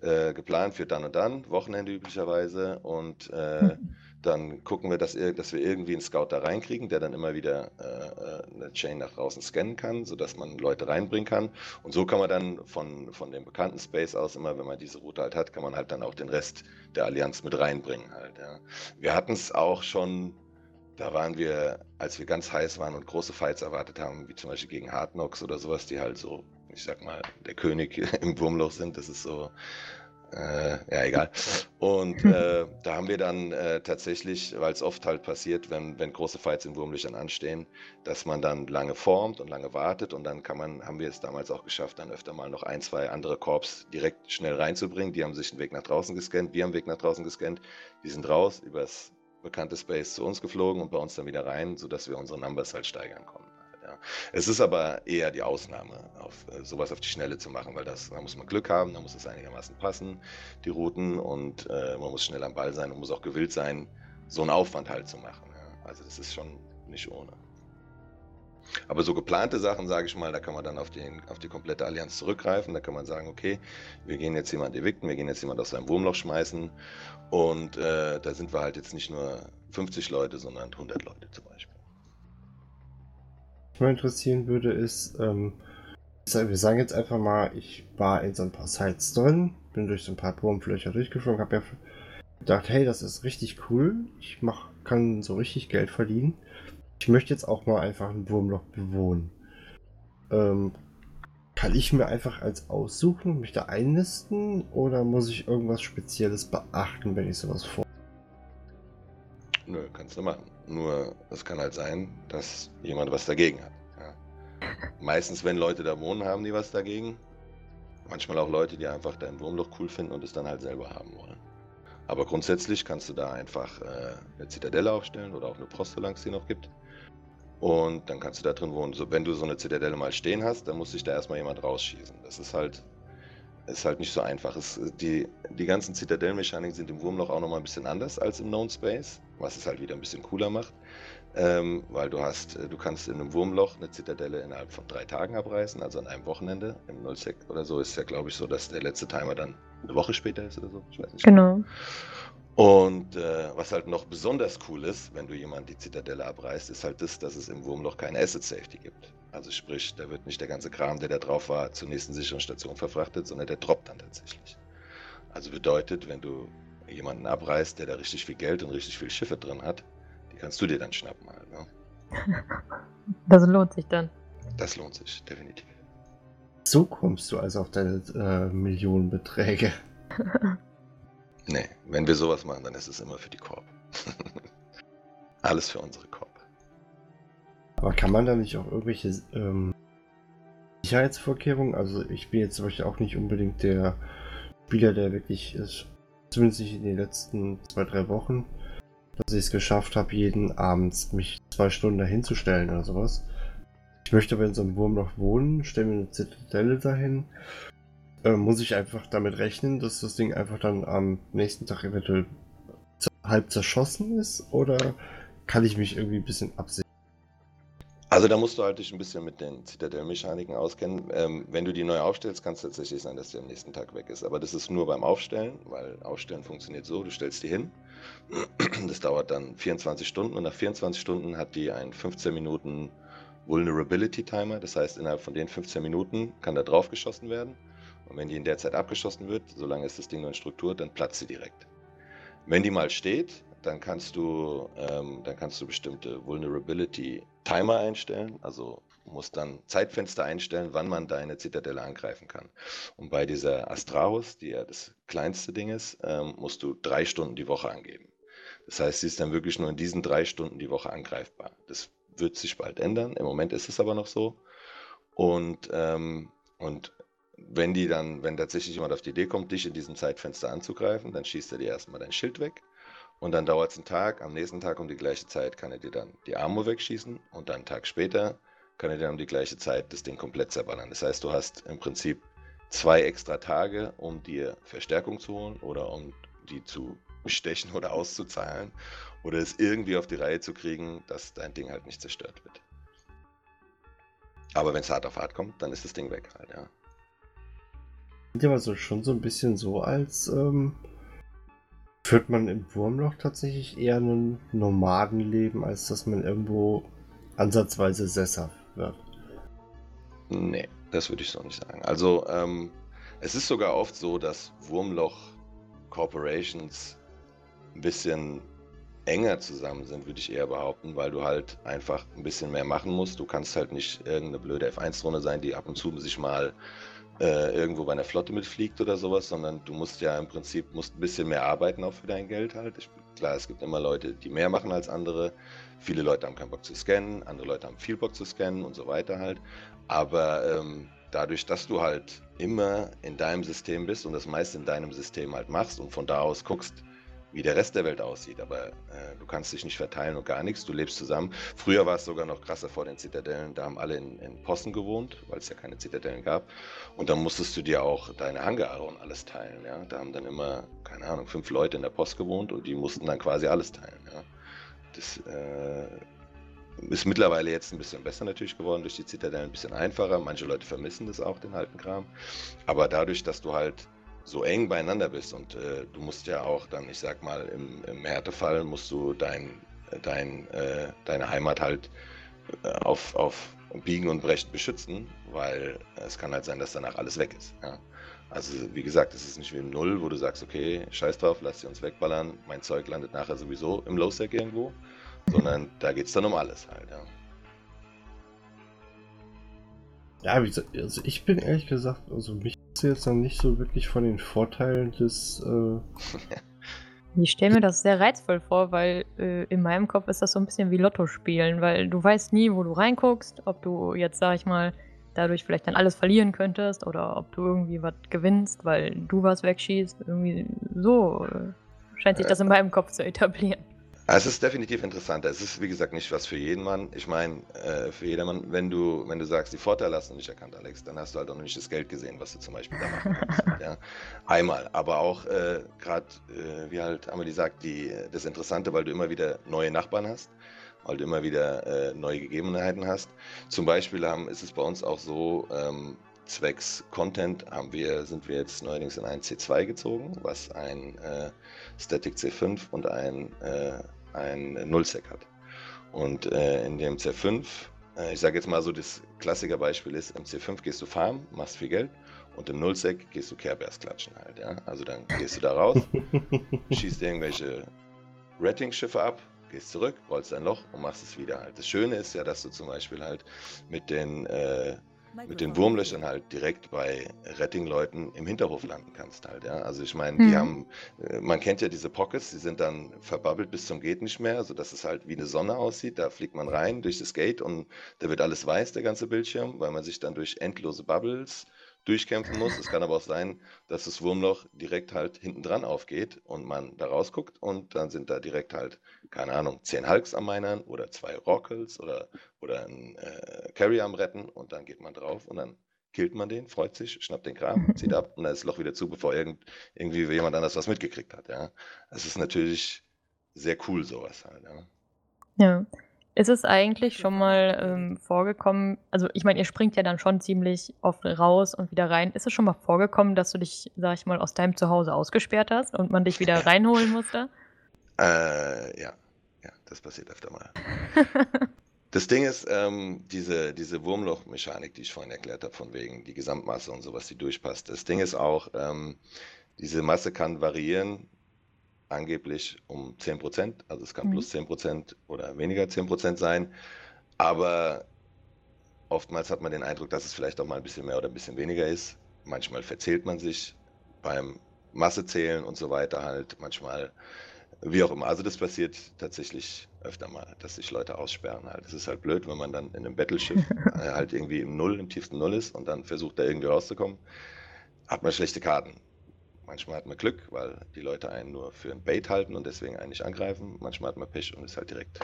äh, geplant für dann und dann, Wochenende üblicherweise und äh, mhm dann gucken wir, dass, dass, wir irgendwie einen Scout da reinkriegen, der dann immer wieder äh, äh, eine Chain nach draußen scannen kann, sodass man Leute reinbringen kann. Und so kann man dann von, von dem bekannten Space aus, immer wenn man diese Route halt hat, kann man halt dann auch den Rest der Allianz mit reinbringen halt. Ja. Wir hatten es auch schon, da waren wir, als wir ganz heiß waren und große Fights erwartet haben, wie zum Beispiel gegen Hard Knocks oder sowas, die halt so, ich sag mal, der König *laughs* im Wurmloch sind. Das ist so äh, ja, egal. Und *laughs* äh, da haben wir dann äh, tatsächlich, weil es oft halt passiert, wenn, wenn große Fights in Wurmlöchern anstehen, dass man dann lange formt und lange wartet und dann kann man, haben wir es damals auch geschafft, dann öfter mal noch ein, zwei andere Korps direkt schnell reinzubringen. Die haben sich den Weg nach draußen gescannt, wir haben den Weg nach draußen gescannt, die sind raus übers bekannte Space zu uns geflogen und bei uns dann wieder rein, sodass wir unsere Numbers halt steigern konnten. Es ist aber eher die Ausnahme, auf, äh, sowas auf die Schnelle zu machen, weil das, da muss man Glück haben, da muss es einigermaßen passen, die Routen, und äh, man muss schnell am Ball sein und muss auch gewillt sein, so einen Aufwand halt zu machen. Ja. Also das ist schon nicht ohne. Aber so geplante Sachen, sage ich mal, da kann man dann auf, den, auf die komplette Allianz zurückgreifen. Da kann man sagen, okay, wir gehen jetzt jemand evicten, wir gehen jetzt jemand aus seinem Wurmloch schmeißen. Und äh, da sind wir halt jetzt nicht nur 50 Leute, sondern 100 Leute zum Beispiel mal interessieren würde, ist, ähm, wir sagen jetzt einfach mal, ich war in so ein paar Sites drin, bin durch so ein paar Wurmflöcher durchgeflogen, habe ja gedacht, hey, das ist richtig cool, ich mach, kann so richtig Geld verdienen. Ich möchte jetzt auch mal einfach ein Wurmloch bewohnen. Ähm, kann ich mir einfach als aussuchen mich da einnisten oder muss ich irgendwas Spezielles beachten, wenn ich sowas vor? Nö, kannst du machen. Nur es kann halt sein, dass jemand was dagegen hat. Ja. Meistens, wenn Leute da wohnen, haben die was dagegen. Manchmal auch Leute, die einfach dein Wurmloch cool finden und es dann halt selber haben wollen. Aber grundsätzlich kannst du da einfach äh, eine Zitadelle aufstellen oder auch eine Prostolanx, die noch gibt. Und dann kannst du da drin wohnen. So, wenn du so eine Zitadelle mal stehen hast, dann muss sich da erstmal jemand rausschießen. Das ist halt ist halt nicht so einfach. Es, die, die ganzen Zitadellmechaniken sind im Wurmloch auch nochmal ein bisschen anders als im Known Space, was es halt wieder ein bisschen cooler macht. Ähm, weil du hast, du kannst in einem Wurmloch eine Zitadelle innerhalb von drei Tagen abreißen, also an einem Wochenende. Im Nullsec oder so ist ja, glaube ich, so, dass der letzte Timer dann eine Woche später ist oder so. Ich weiß nicht. Genau. Und äh, was halt noch besonders cool ist, wenn du jemand die Zitadelle abreißt, ist halt das, dass es im Wurmloch keine Asset Safety gibt. Also sprich, da wird nicht der ganze Kram, der da drauf war, zur nächsten sicheren Station verfrachtet, sondern der droppt dann tatsächlich. Also bedeutet, wenn du jemanden abreißt, der da richtig viel Geld und richtig viel Schiffe drin hat, die kannst du dir dann schnappen halt. Ne? *laughs* Das lohnt sich dann. Das lohnt sich, definitiv. So kommst du also auf deine äh, Millionenbeträge. *laughs* nee, wenn wir sowas machen, dann ist es immer für die Korb. *laughs* Alles für unsere Korb. Aber kann man da nicht auch irgendwelche ähm, Sicherheitsvorkehrungen? Also ich bin jetzt zum Beispiel auch nicht unbedingt der Spieler, der wirklich ist, zumindest nicht in den letzten zwei, drei Wochen, dass ich es geschafft habe, jeden Abend mich zwei Stunden dahinzustellen oder sowas. Ich möchte aber in so einem Wurmloch wohnen, stelle mir eine Zitadelle dahin. Äh, muss ich einfach damit rechnen, dass das Ding einfach dann am nächsten Tag eventuell halb zerschossen ist? Oder kann ich mich irgendwie ein bisschen absehen? Also da musst du halt dich ein bisschen mit den Zitadellmechaniken auskennen. Ähm, wenn du die neu aufstellst, kann es tatsächlich sein, dass die am nächsten Tag weg ist. Aber das ist nur beim Aufstellen, weil Aufstellen funktioniert so, du stellst die hin. *clears throat* Das dauert dann 24 Stunden und nach 24 Stunden hat die einen 15 Minuten Vulnerability Timer. Das heißt, innerhalb von den 15 Minuten kann da drauf geschossen werden. Und wenn die in der Zeit abgeschossen wird, solange ist das Ding nur in Struktur, dann platzt sie direkt. Wenn die mal steht, dann kannst du, ähm, dann kannst du bestimmte Vulnerability Timer einstellen, also musst dann Zeitfenster einstellen, wann man deine Zitadelle angreifen kann. Und bei dieser Astraus, die ja das kleinste Ding ist, ähm, musst du drei Stunden die Woche angeben. Das heißt, sie ist dann wirklich nur in diesen drei Stunden die Woche angreifbar. Das wird sich bald ändern. Im Moment ist es aber noch so. Und, ähm, und wenn die dann, wenn tatsächlich jemand auf die Idee kommt, dich in diesem Zeitfenster anzugreifen, dann schießt er dir erstmal dein Schild weg und dann dauert es einen Tag. Am nächsten Tag um die gleiche Zeit kann er dir dann die Armor wegschießen. Und dann einen Tag später kann er dir um die gleiche Zeit das Ding komplett zerballern. Das heißt, du hast im Prinzip zwei extra Tage, um dir Verstärkung zu holen oder um die zu bestechen oder auszuzahlen. Oder es irgendwie auf die Reihe zu kriegen, dass dein Ding halt nicht zerstört wird. Aber wenn es hart auf hart kommt, dann ist das Ding weg halt, ja. Sieht aber so schon so ein bisschen so als ähm, Führt man im Wurmloch tatsächlich eher ein Nomadenleben, als dass man irgendwo ansatzweise sesshaft wird? Nee, das würde ich so nicht sagen. Also, ähm, es ist sogar oft so, dass Wurmloch Corporations ein bisschen enger zusammen sind, würde ich eher behaupten, weil du halt einfach ein bisschen mehr machen musst. Du kannst halt nicht irgendeine blöde F1-Drohne sein, die ab und zu sich mal äh, irgendwo bei einer Flotte mitfliegt oder sowas, sondern du musst ja im Prinzip musst ein bisschen mehr arbeiten auch für dein Geld halt. Ich, klar, es gibt immer Leute, die mehr machen als andere. Viele Leute haben keinen Bock zu scannen, andere Leute haben viel Bock zu scannen und so weiter halt. Aber ähm, dadurch, dass du halt immer in deinem System bist und das meiste in deinem System halt machst und von da aus guckst, wie der Rest der Welt aussieht. Aber äh, du kannst dich nicht verteilen und gar nichts. Du lebst zusammen. Früher war es sogar noch krasser vor den Zitadellen. Da haben alle in, in Posten gewohnt, weil es ja keine Zitadellen gab. Und dann musstest du dir auch deine Hangare und alles teilen. Ja? Da haben dann immer, keine Ahnung, fünf Leute in der Post gewohnt und die mussten dann quasi alles teilen. Ja? Das äh, ist mittlerweile jetzt ein bisschen besser natürlich geworden durch die Zitadellen, ein bisschen einfacher. Manche Leute vermissen das auch, den alten Kram. Aber dadurch, dass du halt so eng beieinander bist und äh, du musst ja auch dann, ich sag mal, im, im Härtefall musst du dein, dein, äh, deine Heimat halt äh, auf, auf Biegen und Brechen beschützen, weil es kann halt sein, dass danach alles weg ist. Ja? Also wie gesagt, es ist nicht wie im Null, wo du sagst, okay, scheiß drauf, lass sie uns wegballern, mein Zeug landet nachher sowieso im Low-Sec irgendwo, sondern da geht es dann um alles halt, ja. Ja, also ich bin ehrlich gesagt, also mich ist jetzt noch nicht so wirklich von den Vorteilen des. Äh ich stelle mir das sehr reizvoll vor, weil äh, in meinem Kopf ist das so ein bisschen wie Lotto spielen, weil du weißt nie, wo du reinguckst, ob du jetzt, sag ich mal, dadurch vielleicht dann alles verlieren könntest oder ob du irgendwie was gewinnst, weil du was wegschießt. Irgendwie so scheint sich das in meinem Kopf zu etablieren. Es ist definitiv interessanter. Es ist, wie gesagt, nicht was für jeden Mann. Ich meine, äh, für jedermann, wenn du, wenn du sagst, die Vorteile hast du nicht erkannt, Alex, dann hast du halt auch noch nicht das Geld gesehen, was du zum Beispiel da machen kannst. *laughs* ja. Einmal. Aber auch äh, gerade, äh, wie halt Amelie sagt, die, das Interessante, weil du immer wieder neue Nachbarn hast, weil du immer wieder äh, neue Gegebenheiten hast. Zum Beispiel haben, ist es bei uns auch so, ähm, zwecks Content haben wir, sind wir jetzt neuerdings in ein C2 gezogen, was ein äh, Static C5 und ein äh, ein Nullsec hat. Und äh, in dem C5, äh, ich sage jetzt mal so, das Klassikerbeispiel ist, im C5 gehst du farmen, machst viel Geld und im Nullsec gehst du Carebears klatschen halt, ja. Also dann gehst du da raus, *laughs* schießt irgendwelche Retting-Schiffe ab, gehst zurück, rollst ein Loch und machst es wieder halt. Das Schöne ist ja, dass du zum Beispiel halt mit den äh, mit den Wurmlöchern halt direkt bei Retting-Leuten im Hinterhof landen kannst halt, ja. Also ich meine, die mhm. haben, äh, man kennt ja diese Pockets, die sind dann verbabbelt bis zum geht nicht mehr, sodass es halt wie eine Sonne aussieht. Da fliegt man rein durch das Gate und da wird alles weiß, der ganze Bildschirm, weil man sich dann durch endlose Bubbles durchkämpfen muss. Es kann aber auch sein, dass das Wurmloch direkt halt hinten dran aufgeht und man da rausguckt und dann sind da direkt halt, keine Ahnung, zehn Hulks am Minern oder zwei Rockels oder, oder ein äh, Carry am Retten und dann geht man drauf und dann killt man den, freut sich, schnappt den Kram, *laughs* zieht ab und dann ist das Loch wieder zu, bevor irgend, irgendwie jemand anders was mitgekriegt hat. Ja. Das ist natürlich sehr cool, sowas halt. Ja. ja. Ist es eigentlich schon mal ähm, vorgekommen, also ich meine, ihr springt ja dann schon ziemlich oft raus und wieder rein. Ist es schon mal vorgekommen, dass du dich, sag ich mal, aus deinem Zuhause ausgesperrt hast und man dich wieder *laughs* reinholen musste? Äh, ja. Das passiert öfter mal. *laughs* Das Ding ist, ähm, diese, diese Wurmloch-Mechanik, die ich vorhin erklärt habe, von wegen die Gesamtmasse und sowas, die durchpasst. Das Ding ist auch, ähm, diese Masse kann variieren, angeblich um 10%. Also es kann mhm. plus 10% oder weniger 10% sein. Aber oftmals hat man den Eindruck, dass es vielleicht auch mal ein bisschen mehr oder ein bisschen weniger ist. Manchmal verzählt man sich beim Massezählen und so weiter halt. Manchmal wie auch immer. Also das passiert tatsächlich öfter mal, dass sich Leute aussperren halt. Es ist halt blöd, wenn man dann in einem Battleschiff *laughs* äh, halt irgendwie im Null, im tiefsten Null ist und dann versucht da irgendwie rauszukommen, hat man schlechte Karten. Manchmal hat man Glück, weil die Leute einen nur für ein Bait halten und deswegen eigentlich angreifen. Manchmal hat man Pech und ist halt direkt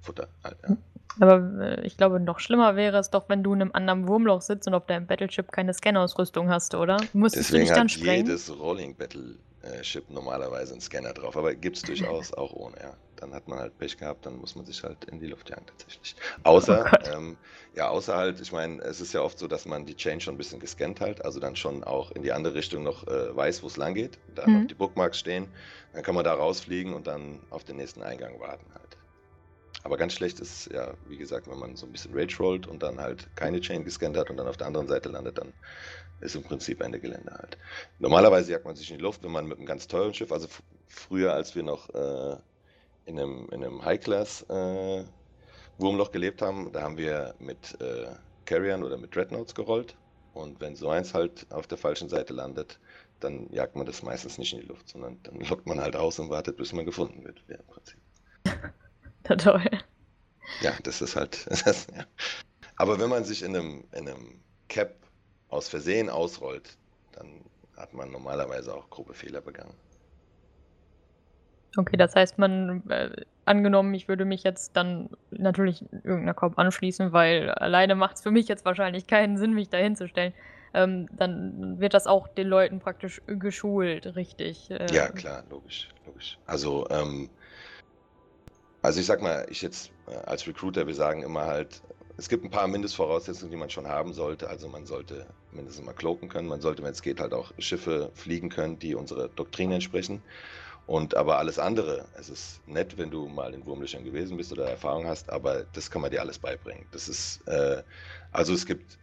Futter halt, ja. Aber äh, ich glaube, noch schlimmer wäre es doch, wenn du in einem anderen Wurmloch sitzt und auf deinem Battleship keine Scanner-Ausrüstung hast, oder? Müsstest Deswegen du nicht dann hat sprengen? jedes Rolling Battle äh, Chip normalerweise einen Scanner drauf, aber gibt es durchaus *laughs* auch ohne, ja. Dann hat man halt Pech gehabt, dann muss man sich halt in die Luft jagen tatsächlich. Außer, oh ähm, ja, außer halt, ich meine, es ist ja oft so, dass man die Chain schon ein bisschen gescannt halt, also dann schon auch in die andere Richtung noch äh, weiß, wo es lang geht, da mhm. noch die Bookmarks stehen, dann kann man da rausfliegen und dann auf den nächsten Eingang warten halt. Aber ganz schlecht ist ja, wie gesagt, wenn man so ein bisschen Rage rollt und dann halt keine Chain gescannt hat und dann auf der anderen Seite landet, dann ist im Prinzip Ende Gelände halt. Normalerweise jagt man sich in die Luft, wenn man mit einem ganz teuren Schiff, also früher, als wir noch äh, in einem, in einem High-Class äh, gelebt haben, da haben wir mit äh, Carriern oder mit Dreadnoughts gerollt. Und wenn so eins halt auf der falschen Seite landet, dann jagt man das meistens nicht in die Luft, sondern dann *laughs* lockt man halt aus und wartet, bis man gefunden wird, ja, im Prinzip. *laughs* Na toll. Ja, das ist halt. *laughs* Das, ja. Aber wenn man sich in einem, in einem Cap aus Versehen ausrollt, dann hat man normalerweise auch grobe Fehler begangen. Okay, das heißt, man, äh, angenommen, ich würde mich jetzt dann natürlich irgendeiner Korb anschließen, weil alleine macht es für mich jetzt wahrscheinlich keinen Sinn, mich da hinzustellen. Ähm, dann wird das auch den Leuten praktisch geschult, richtig? Äh, ja, klar, logisch, logisch. Also, ähm, also ich sag mal, ich jetzt äh, als Recruiter, wir sagen immer halt, es gibt ein paar Mindestvoraussetzungen, die man schon haben sollte. Also man sollte mindestens mal cloaken können. Man sollte, wenn es geht, halt auch Schiffe fliegen können, die unserer Doktrin entsprechen. Und aber alles andere, es ist nett, wenn du mal in Wurmlöchern gewesen bist oder Erfahrung hast, aber das kann man dir alles beibringen. Das ist, äh, also es gibt,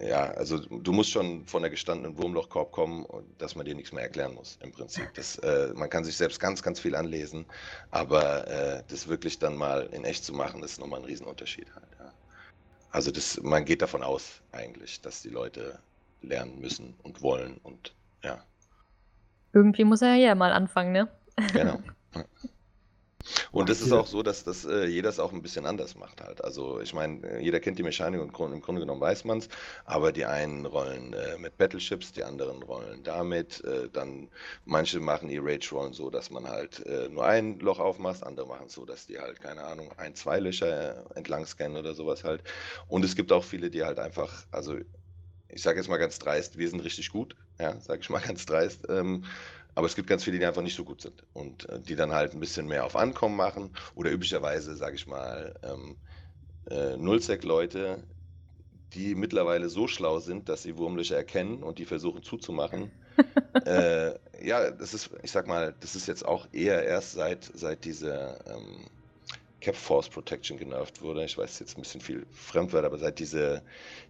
ja, also du musst schon von der gestandenen Wurmlochkorb kommen, dass man dir nichts mehr erklären muss, im Prinzip. Das, äh, man kann sich selbst ganz, ganz viel anlesen, aber äh, das wirklich dann mal in echt zu machen, ist nochmal ein Riesenunterschied halt. Also das, man geht davon aus eigentlich, dass die Leute lernen müssen und wollen und ja. Irgendwie muss er ja mal anfangen, ne? Genau. *laughs* Und es ist auch so, dass das äh, jeder es auch ein bisschen anders macht halt. Also ich meine, äh, jeder kennt die Mechanik und im Grunde genommen weiß man es, aber die einen rollen äh, mit Battleships, die anderen rollen damit. Äh, dann manche machen die Rage-Rollen so, dass man halt äh, nur ein Loch aufmacht, andere machen es so, dass die halt, keine Ahnung, ein, zwei Löcher äh, entlang scannen oder sowas halt. Und es gibt auch viele, die halt einfach, also ich sage jetzt mal ganz dreist, wir sind richtig gut, ja, sage ich mal *laughs* ganz dreist. Ähm, aber es gibt ganz viele, die einfach nicht so gut sind und äh, die dann halt ein bisschen mehr auf Ankommen machen oder üblicherweise, sage ich mal, ähm, äh, Nullsec-Leute, die mittlerweile so schlau sind, dass sie Wurmlöcher erkennen und die versuchen zuzumachen. *laughs* äh, ja, das ist, ich sag mal, das ist jetzt auch eher erst seit, seit dieser ähm, Cap Force Protection genervt wurde. Ich weiß jetzt ein bisschen viel Fremdwort, aber seit diese,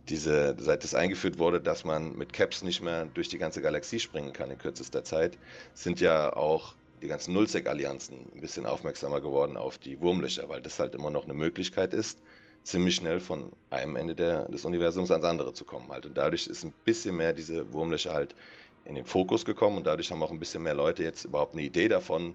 diese, seit das eingeführt wurde, dass man mit Caps nicht mehr durch die ganze Galaxie springen kann in kürzester Zeit, sind ja auch die ganzen Nullsec-Allianzen ein bisschen aufmerksamer geworden auf die Wurmlöcher, weil das halt immer noch eine Möglichkeit ist, ziemlich schnell von einem Ende der, des Universums ans andere zu kommen halt. Und dadurch ist ein bisschen mehr diese Wurmlöcher halt in den Fokus gekommen und dadurch haben auch ein bisschen mehr Leute jetzt überhaupt eine Idee davon,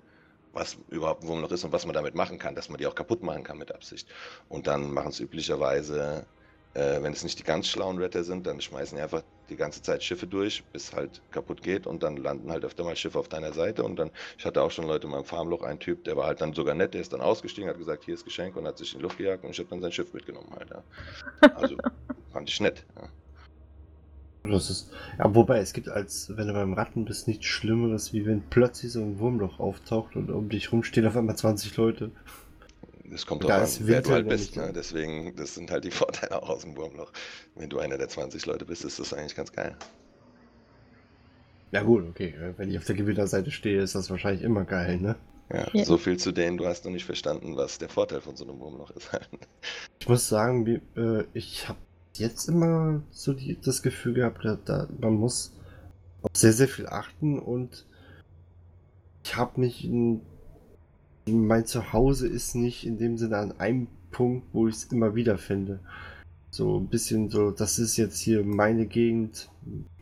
was überhaupt ein Wurmloch ist und was man damit machen kann, dass man die auch kaputt machen kann mit Absicht. Und dann machen es üblicherweise, äh, wenn es nicht die ganz schlauen Retter sind, dann schmeißen die einfach die ganze Zeit Schiffe durch, bis halt kaputt geht und dann landen halt öfter mal Schiffe auf deiner Seite und dann, ich hatte auch schon Leute in meinem Farmloch, ein Typ, der war halt dann sogar nett, der ist dann ausgestiegen, hat gesagt, hier ist Geschenk und hat sich in die Luft gejagt und ich habe dann sein Schiff mitgenommen halt, ja. Also, fand ich nett, ja. Das ist, ja, wobei es gibt als, wenn du beim Ratten bist, nichts Schlimmeres, wie wenn plötzlich so ein Wurmloch auftaucht und um dich rum stehen auf einmal 20 Leute. Es kommt drauf an, wer du halt bist. Ne? Deswegen, das sind halt die *laughs* Vorteile auch aus dem Wurmloch. Wenn du einer der 20 Leute bist, ist das eigentlich ganz geil. Ja gut, okay. Wenn ich auf der Gewinnerseite stehe, ist das wahrscheinlich immer geil, ne? Ja, ja. so viel zu denen, du hast noch nicht verstanden, was der Vorteil von so einem Wurmloch ist. *laughs* ich muss sagen, äh, ich habe jetzt immer so die, das Gefühl gehabt, da, man muss auf sehr, sehr viel achten und ich habe nicht in mein Zuhause ist nicht in dem Sinne an einem Punkt, wo ich es immer wieder finde. So ein bisschen so, das ist jetzt hier meine Gegend,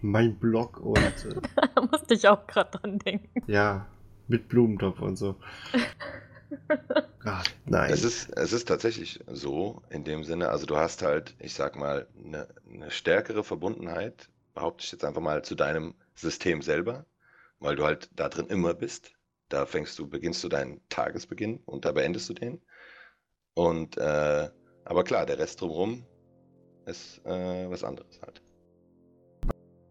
mein Block und. Äh, da *laughs* musste ich auch gerade dran denken. Ja, mit Blumentopf und so. *laughs* Nein. Es ist, es ist tatsächlich so, in dem Sinne, also du hast halt, ich sag mal, eine, eine stärkere Verbundenheit, behaupte ich jetzt einfach mal, zu deinem System selber, weil du halt da drin immer bist. Da fängst du, beginnst du deinen Tagesbeginn und da beendest du den. Und äh, aber klar, der Rest drumherum ist äh, was anderes halt.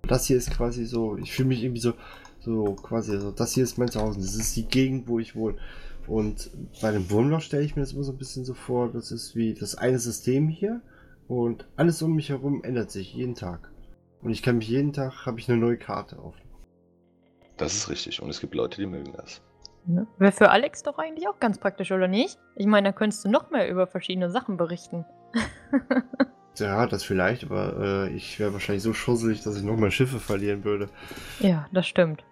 Das hier ist quasi so, ich fühle mich irgendwie so, so quasi so, das hier ist mein Zuhause, das ist die Gegend, wo ich wohne. Und bei dem Wurmloch stelle ich mir das immer so ein bisschen so vor, das ist wie das eine System hier und alles um mich herum ändert sich jeden Tag. Und ich kann mich jeden Tag, habe ich eine neue Karte auf. Das ist richtig und es gibt Leute, die mögen das. Ne? Wäre für Alex doch eigentlich auch ganz praktisch, oder nicht? Ich meine, da könntest du noch mehr über verschiedene Sachen berichten. *laughs* ja, das vielleicht, aber äh, ich wäre wahrscheinlich so schusselig, dass ich nochmal Schiffe verlieren würde. Ja, das stimmt.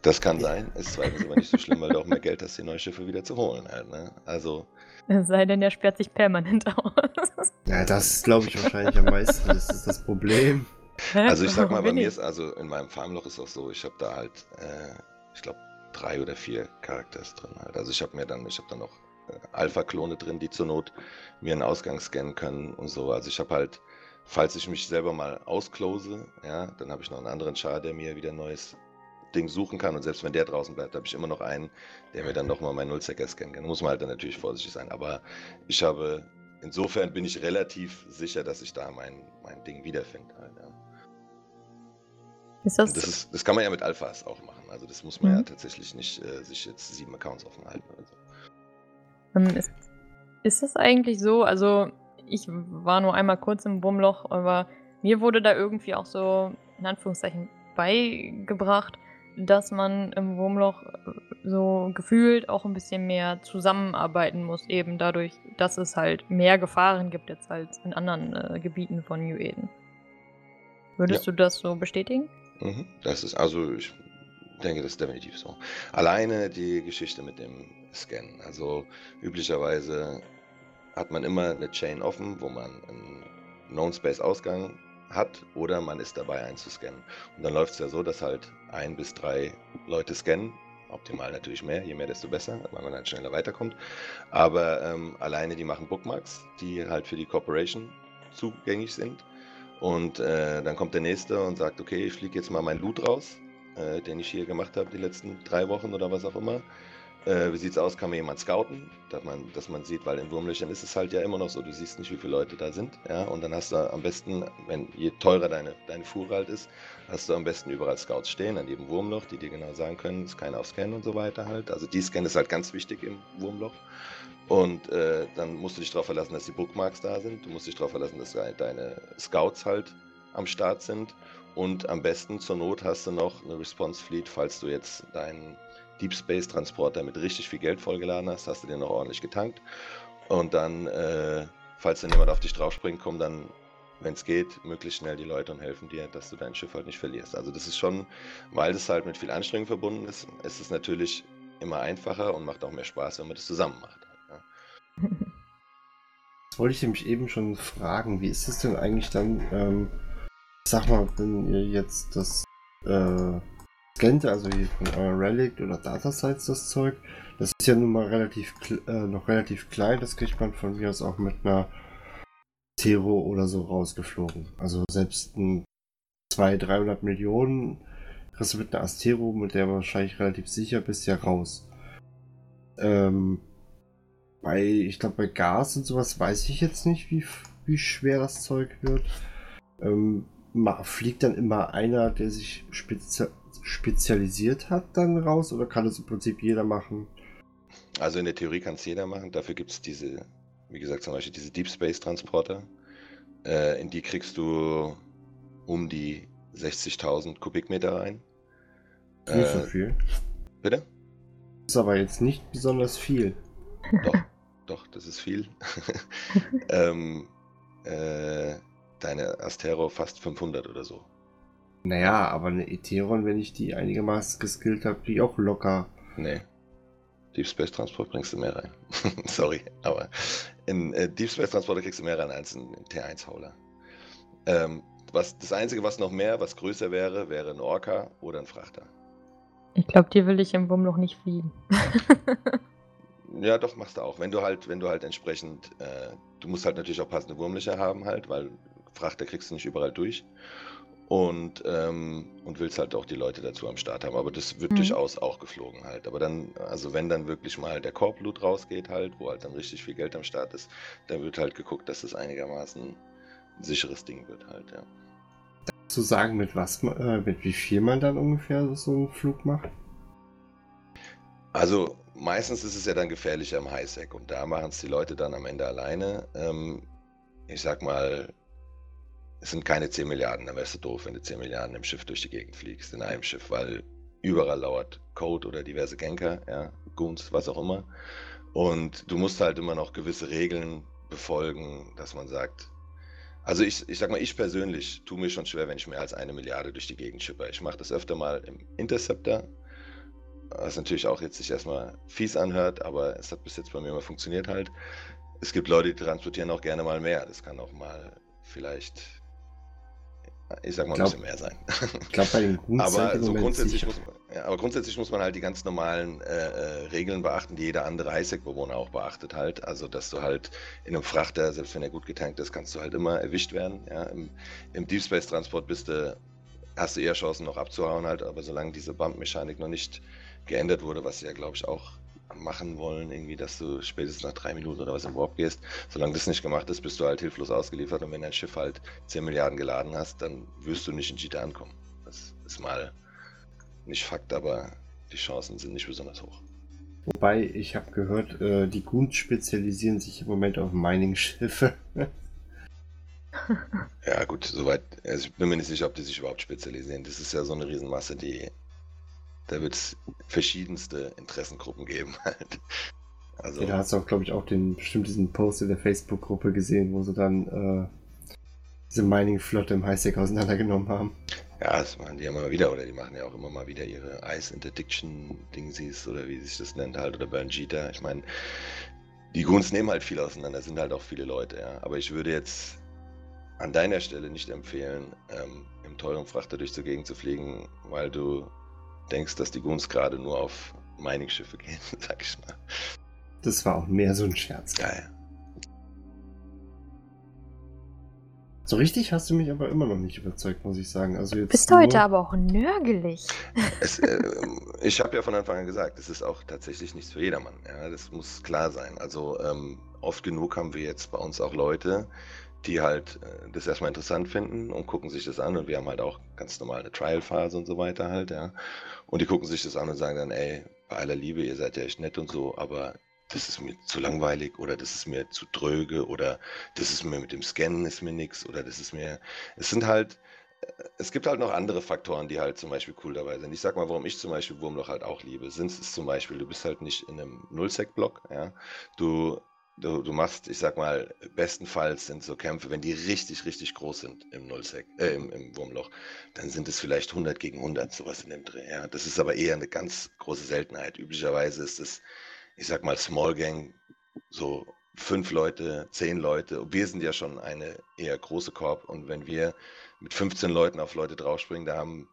Das kann sein, ist zweitens aber nicht so schlimm, weil du auch mehr Geld hast, die neue Schiffe wieder zu holen halt, ne? Also. Es sei denn, er sperrt sich permanent *laughs* aus. Ja, das glaube ich wahrscheinlich am meisten. Das ist das Problem. Also ich sag mal, bei mir ist, also in meinem Farmloch ist auch so, ich habe da halt, äh, ich glaube, drei oder vier Charakters drin halt. Also ich habe mir dann, ich habe dann noch äh, Alpha-Klone drin, die zur Not mir einen Ausgang scannen können und so. Also ich habe halt, falls ich mich selber mal ausclose, ja, dann habe ich noch einen anderen Char, der mir wieder ein neues Ding suchen kann. Und selbst wenn der draußen bleibt, habe ich immer noch einen, der mir dann nochmal meinen Nullzecker scannen kann. Da muss man halt dann natürlich vorsichtig sein. Aber ich habe, insofern bin ich relativ sicher, dass ich da mein, mein Ding wiederfinde. Halt, ja. Ist das, das, ist, das kann man ja mit Alphas auch machen. Also das muss man mhm. ja tatsächlich nicht äh, sich jetzt sieben Accounts offen halten oder so. Ähm, ist, ist das eigentlich so? Also ich war nur einmal kurz im Wurmloch, aber mir wurde da irgendwie auch so, in Anführungszeichen, beigebracht, dass man im Wurmloch äh, so gefühlt auch ein bisschen mehr zusammenarbeiten muss, eben dadurch, dass es halt mehr Gefahren gibt jetzt als in anderen äh, Gebieten von New Eden. Würdest ja. du das so bestätigen? Mhm. Das ist also, ich denke, das ist definitiv so. Alleine die Geschichte mit dem Scannen. Also üblicherweise hat man immer eine Chain offen, wo man einen Known Space Ausgang hat oder man ist dabei einzuscannen. Und dann läuft es ja so, dass halt ein bis drei Leute scannen. Optimal natürlich mehr, je mehr, desto besser, weil man dann schneller weiterkommt. Aber ähm, alleine die machen Bookmarks, die halt für die Corporation zugänglich sind. Und äh, dann kommt der nächste und sagt, okay, ich fliege jetzt mal meinen Loot raus, äh, den ich hier gemacht habe die letzten drei Wochen oder was auch immer. Äh, wie sieht's aus? Kann mir jemand scouten, dass man, dass man sieht, weil in Wurmlöchern ist es halt ja immer noch so, du siehst nicht, wie viele Leute da sind, ja, und dann hast du am besten, wenn je teurer deine, deine Fuhre halt ist, hast du am besten überall Scouts stehen, an jedem Wurmloch, die dir genau sagen können, ist keiner auf Scan und so weiter halt. Also die Scan ist halt ganz wichtig im Wurmloch. Und äh, dann musst du dich darauf verlassen, dass die Bookmarks da sind. Du musst dich darauf verlassen, dass deine Scouts halt am Start sind. Und am besten zur Not hast du noch eine Response Fleet, falls du jetzt deinen Deep Space Transporter mit richtig viel Geld vollgeladen hast, hast du den noch ordentlich getankt. Und dann, äh, falls dann jemand auf dich draufspringt, kommen dann, wenn es geht, möglichst schnell die Leute und helfen dir, dass du dein Schiff halt nicht verlierst. Also das ist schon, weil das halt mit viel Anstrengung verbunden ist, ist es natürlich immer einfacher und macht auch mehr Spaß, wenn man das zusammen macht. Das wollte ich nämlich eben schon fragen. Wie ist es denn eigentlich dann, ähm, sag mal, wenn ihr jetzt das äh, scannt, also hier von Relic oder Datasites das Zeug, das ist ja nun mal relativ äh, noch relativ klein, das kriegt man von mir aus auch mit einer Zero oder so rausgeflogen. Also selbst ein 200, 300 Millionen, kriegst du mit einer Astero, mit der wahrscheinlich relativ sicher bist, ja raus. Ähm, bei, ich glaube, bei Gas und sowas weiß ich jetzt nicht, wie, wie schwer das Zeug wird. Ähm, fliegt dann immer einer, der sich spezi spezialisiert hat, dann raus oder kann das im Prinzip jeder machen? Also in der Theorie kann es jeder machen. Dafür gibt es diese, wie gesagt, zum Beispiel diese Deep Space Transporter. Äh, in die kriegst du um die 60.000 Kubikmeter rein. Nicht äh, so viel. Bitte? Ist aber jetzt nicht besonders viel. Doch, doch, das ist viel. *laughs* ähm, äh, deine Astero fast 500 oder so. Naja, aber eine Etheron, wenn ich die einigermaßen geskillt habe, die auch locker. Nee. Deep Space Transport bringst du mehr rein. *laughs* Sorry, aber in äh, Deep Space Transporter kriegst du mehr rein als in T1-Hauler. Ähm, was, das Einzige, was noch mehr, was größer wäre, wäre ein Orca oder ein Frachter. Ich glaube, die will ich im Wurmloch nicht fliegen. *laughs* ja, doch, machst du auch. Wenn du halt, wenn du halt entsprechend, äh, du musst halt natürlich auch passende Wurmlöcher haben halt, weil Frachter kriegst du nicht überall durch. Und, ähm, und willst halt auch die Leute dazu am Start haben. Aber das wird mhm. durchaus auch geflogen halt. Aber dann, also wenn dann wirklich mal der Korblut rausgeht halt, wo halt dann richtig viel Geld am Start ist, dann wird halt geguckt, dass das einigermaßen ein sicheres Ding wird halt, ja. Zu sagen, mit was, äh, mit wie viel man dann ungefähr so einen Flug macht? Also meistens ist es ja dann gefährlicher im Highsec und da machen es die Leute dann am Ende alleine. Ähm, ich sag mal, es sind keine 10 Milliarden, dann wärst du doof, wenn du 10 Milliarden im Schiff durch die Gegend fliegst, in einem Schiff, weil überall lauert Code oder diverse Genker, ja, Goons, was auch immer. Und du musst halt immer noch gewisse Regeln befolgen, dass man sagt, also ich, ich sag mal, ich persönlich tue mir schon schwer, wenn ich mehr als eine Milliarde durch die Gegend schippe. Ich mache das öfter mal im Interceptor, was natürlich auch jetzt sich erstmal fies anhört, aber es hat bis jetzt bei mir immer funktioniert halt. Es gibt Leute, die transportieren auch gerne mal mehr. Das kann auch mal vielleicht ich sag mal glaub, ein bisschen mehr sein. Ich glaube, bei den *laughs* aber, so grundsätzlich muss man, ja, aber grundsätzlich muss man halt die ganz normalen äh, äh Regeln beachten, die jeder andere ISEC-Bewohner auch beachtet halt. Also, dass du halt in einem Frachter, selbst wenn er gut getankt ist, kannst du halt immer erwischt werden. Ja? Im, Im Deep Space Transport bist du, hast du eher Chancen noch abzuhauen halt, aber solange diese Bump-Mechanik noch nicht geändert wurde, was ja, glaube ich, auch machen wollen, irgendwie, dass du spätestens nach drei Minuten oder was im Warp gehst. Solange das nicht gemacht ist, bist du halt hilflos ausgeliefert und wenn dein Schiff halt 10 Milliarden geladen hast, dann wirst du nicht in Jita ankommen. Das ist mal nicht Fakt, aber die Chancen sind nicht besonders hoch. Wobei, ich habe gehört, äh, die Goons spezialisieren sich im Moment auf Mining-Schiffe. *laughs* ja, gut, soweit. Also ich bin mir nicht sicher, ob die sich überhaupt spezialisieren. Das ist ja so eine Riesenmasse, die da wird es verschiedenste Interessengruppen geben halt. Also, ja, da hast du auch, glaube ich, auch den bestimmt diesen Post in der Facebook-Gruppe gesehen, wo sie dann äh, diese Mining-Flotte im Highsec auseinandergenommen haben. Ja, das machen die ja immer wieder, oder die machen ja auch immer mal wieder ihre Ice Interdiction Dingsies oder wie sich das nennt halt, oder Burn Jeter. Ich meine, die Goons nehmen halt viel auseinander, sind halt auch viele Leute, ja. Aber ich würde jetzt an deiner Stelle nicht empfehlen, ähm, im teuren Frachter durch die Gegend zu fliegen, weil du denkst, dass die Goons gerade nur auf Mining-Schiffe gehen, *laughs* sag ich mal. Das war auch mehr so ein Scherz. Ja. So richtig hast du mich aber immer noch nicht überzeugt, muss ich sagen. Also jetzt Bist du heute aber auch nörgelig. *laughs* Es, äh, ich habe ja von Anfang an gesagt, es ist auch tatsächlich nichts für jedermann. Ja, das muss klar sein. Also ähm, oft genug haben wir jetzt bei uns auch Leute, die halt äh, das erstmal interessant finden und gucken sich das an. Und wir haben halt auch ganz normal eine Trial-Phase und so weiter halt, ja. Und die gucken sich das an und sagen dann, ey, bei aller Liebe, ihr seid ja echt nett und so, aber das ist mir zu langweilig oder das ist mir zu dröge oder das ist mir mit dem Scannen ist mir nichts oder das ist mir. Es sind halt, äh, es gibt halt noch andere Faktoren, die halt zum Beispiel cool dabei sind. Ich sag mal, warum ich zum Beispiel Wurmloch halt auch liebe. Sind es zum Beispiel, du bist halt nicht in einem Nullsec-Block, ja. Du Du, du machst, ich sag mal, bestenfalls sind so Kämpfe, wenn die richtig, richtig groß sind im Nullsec, äh, im, im Wurmloch, dann sind es vielleicht 100 gegen 100, sowas in dem Dreh. Ja. Das ist aber eher eine ganz große Seltenheit. Üblicherweise ist es, ich sag mal, Small Gang, so fünf Leute, zehn Leute. Wir sind ja schon eine eher große Korb und wenn wir mit 15 Leuten auf Leute draufspringen, da haben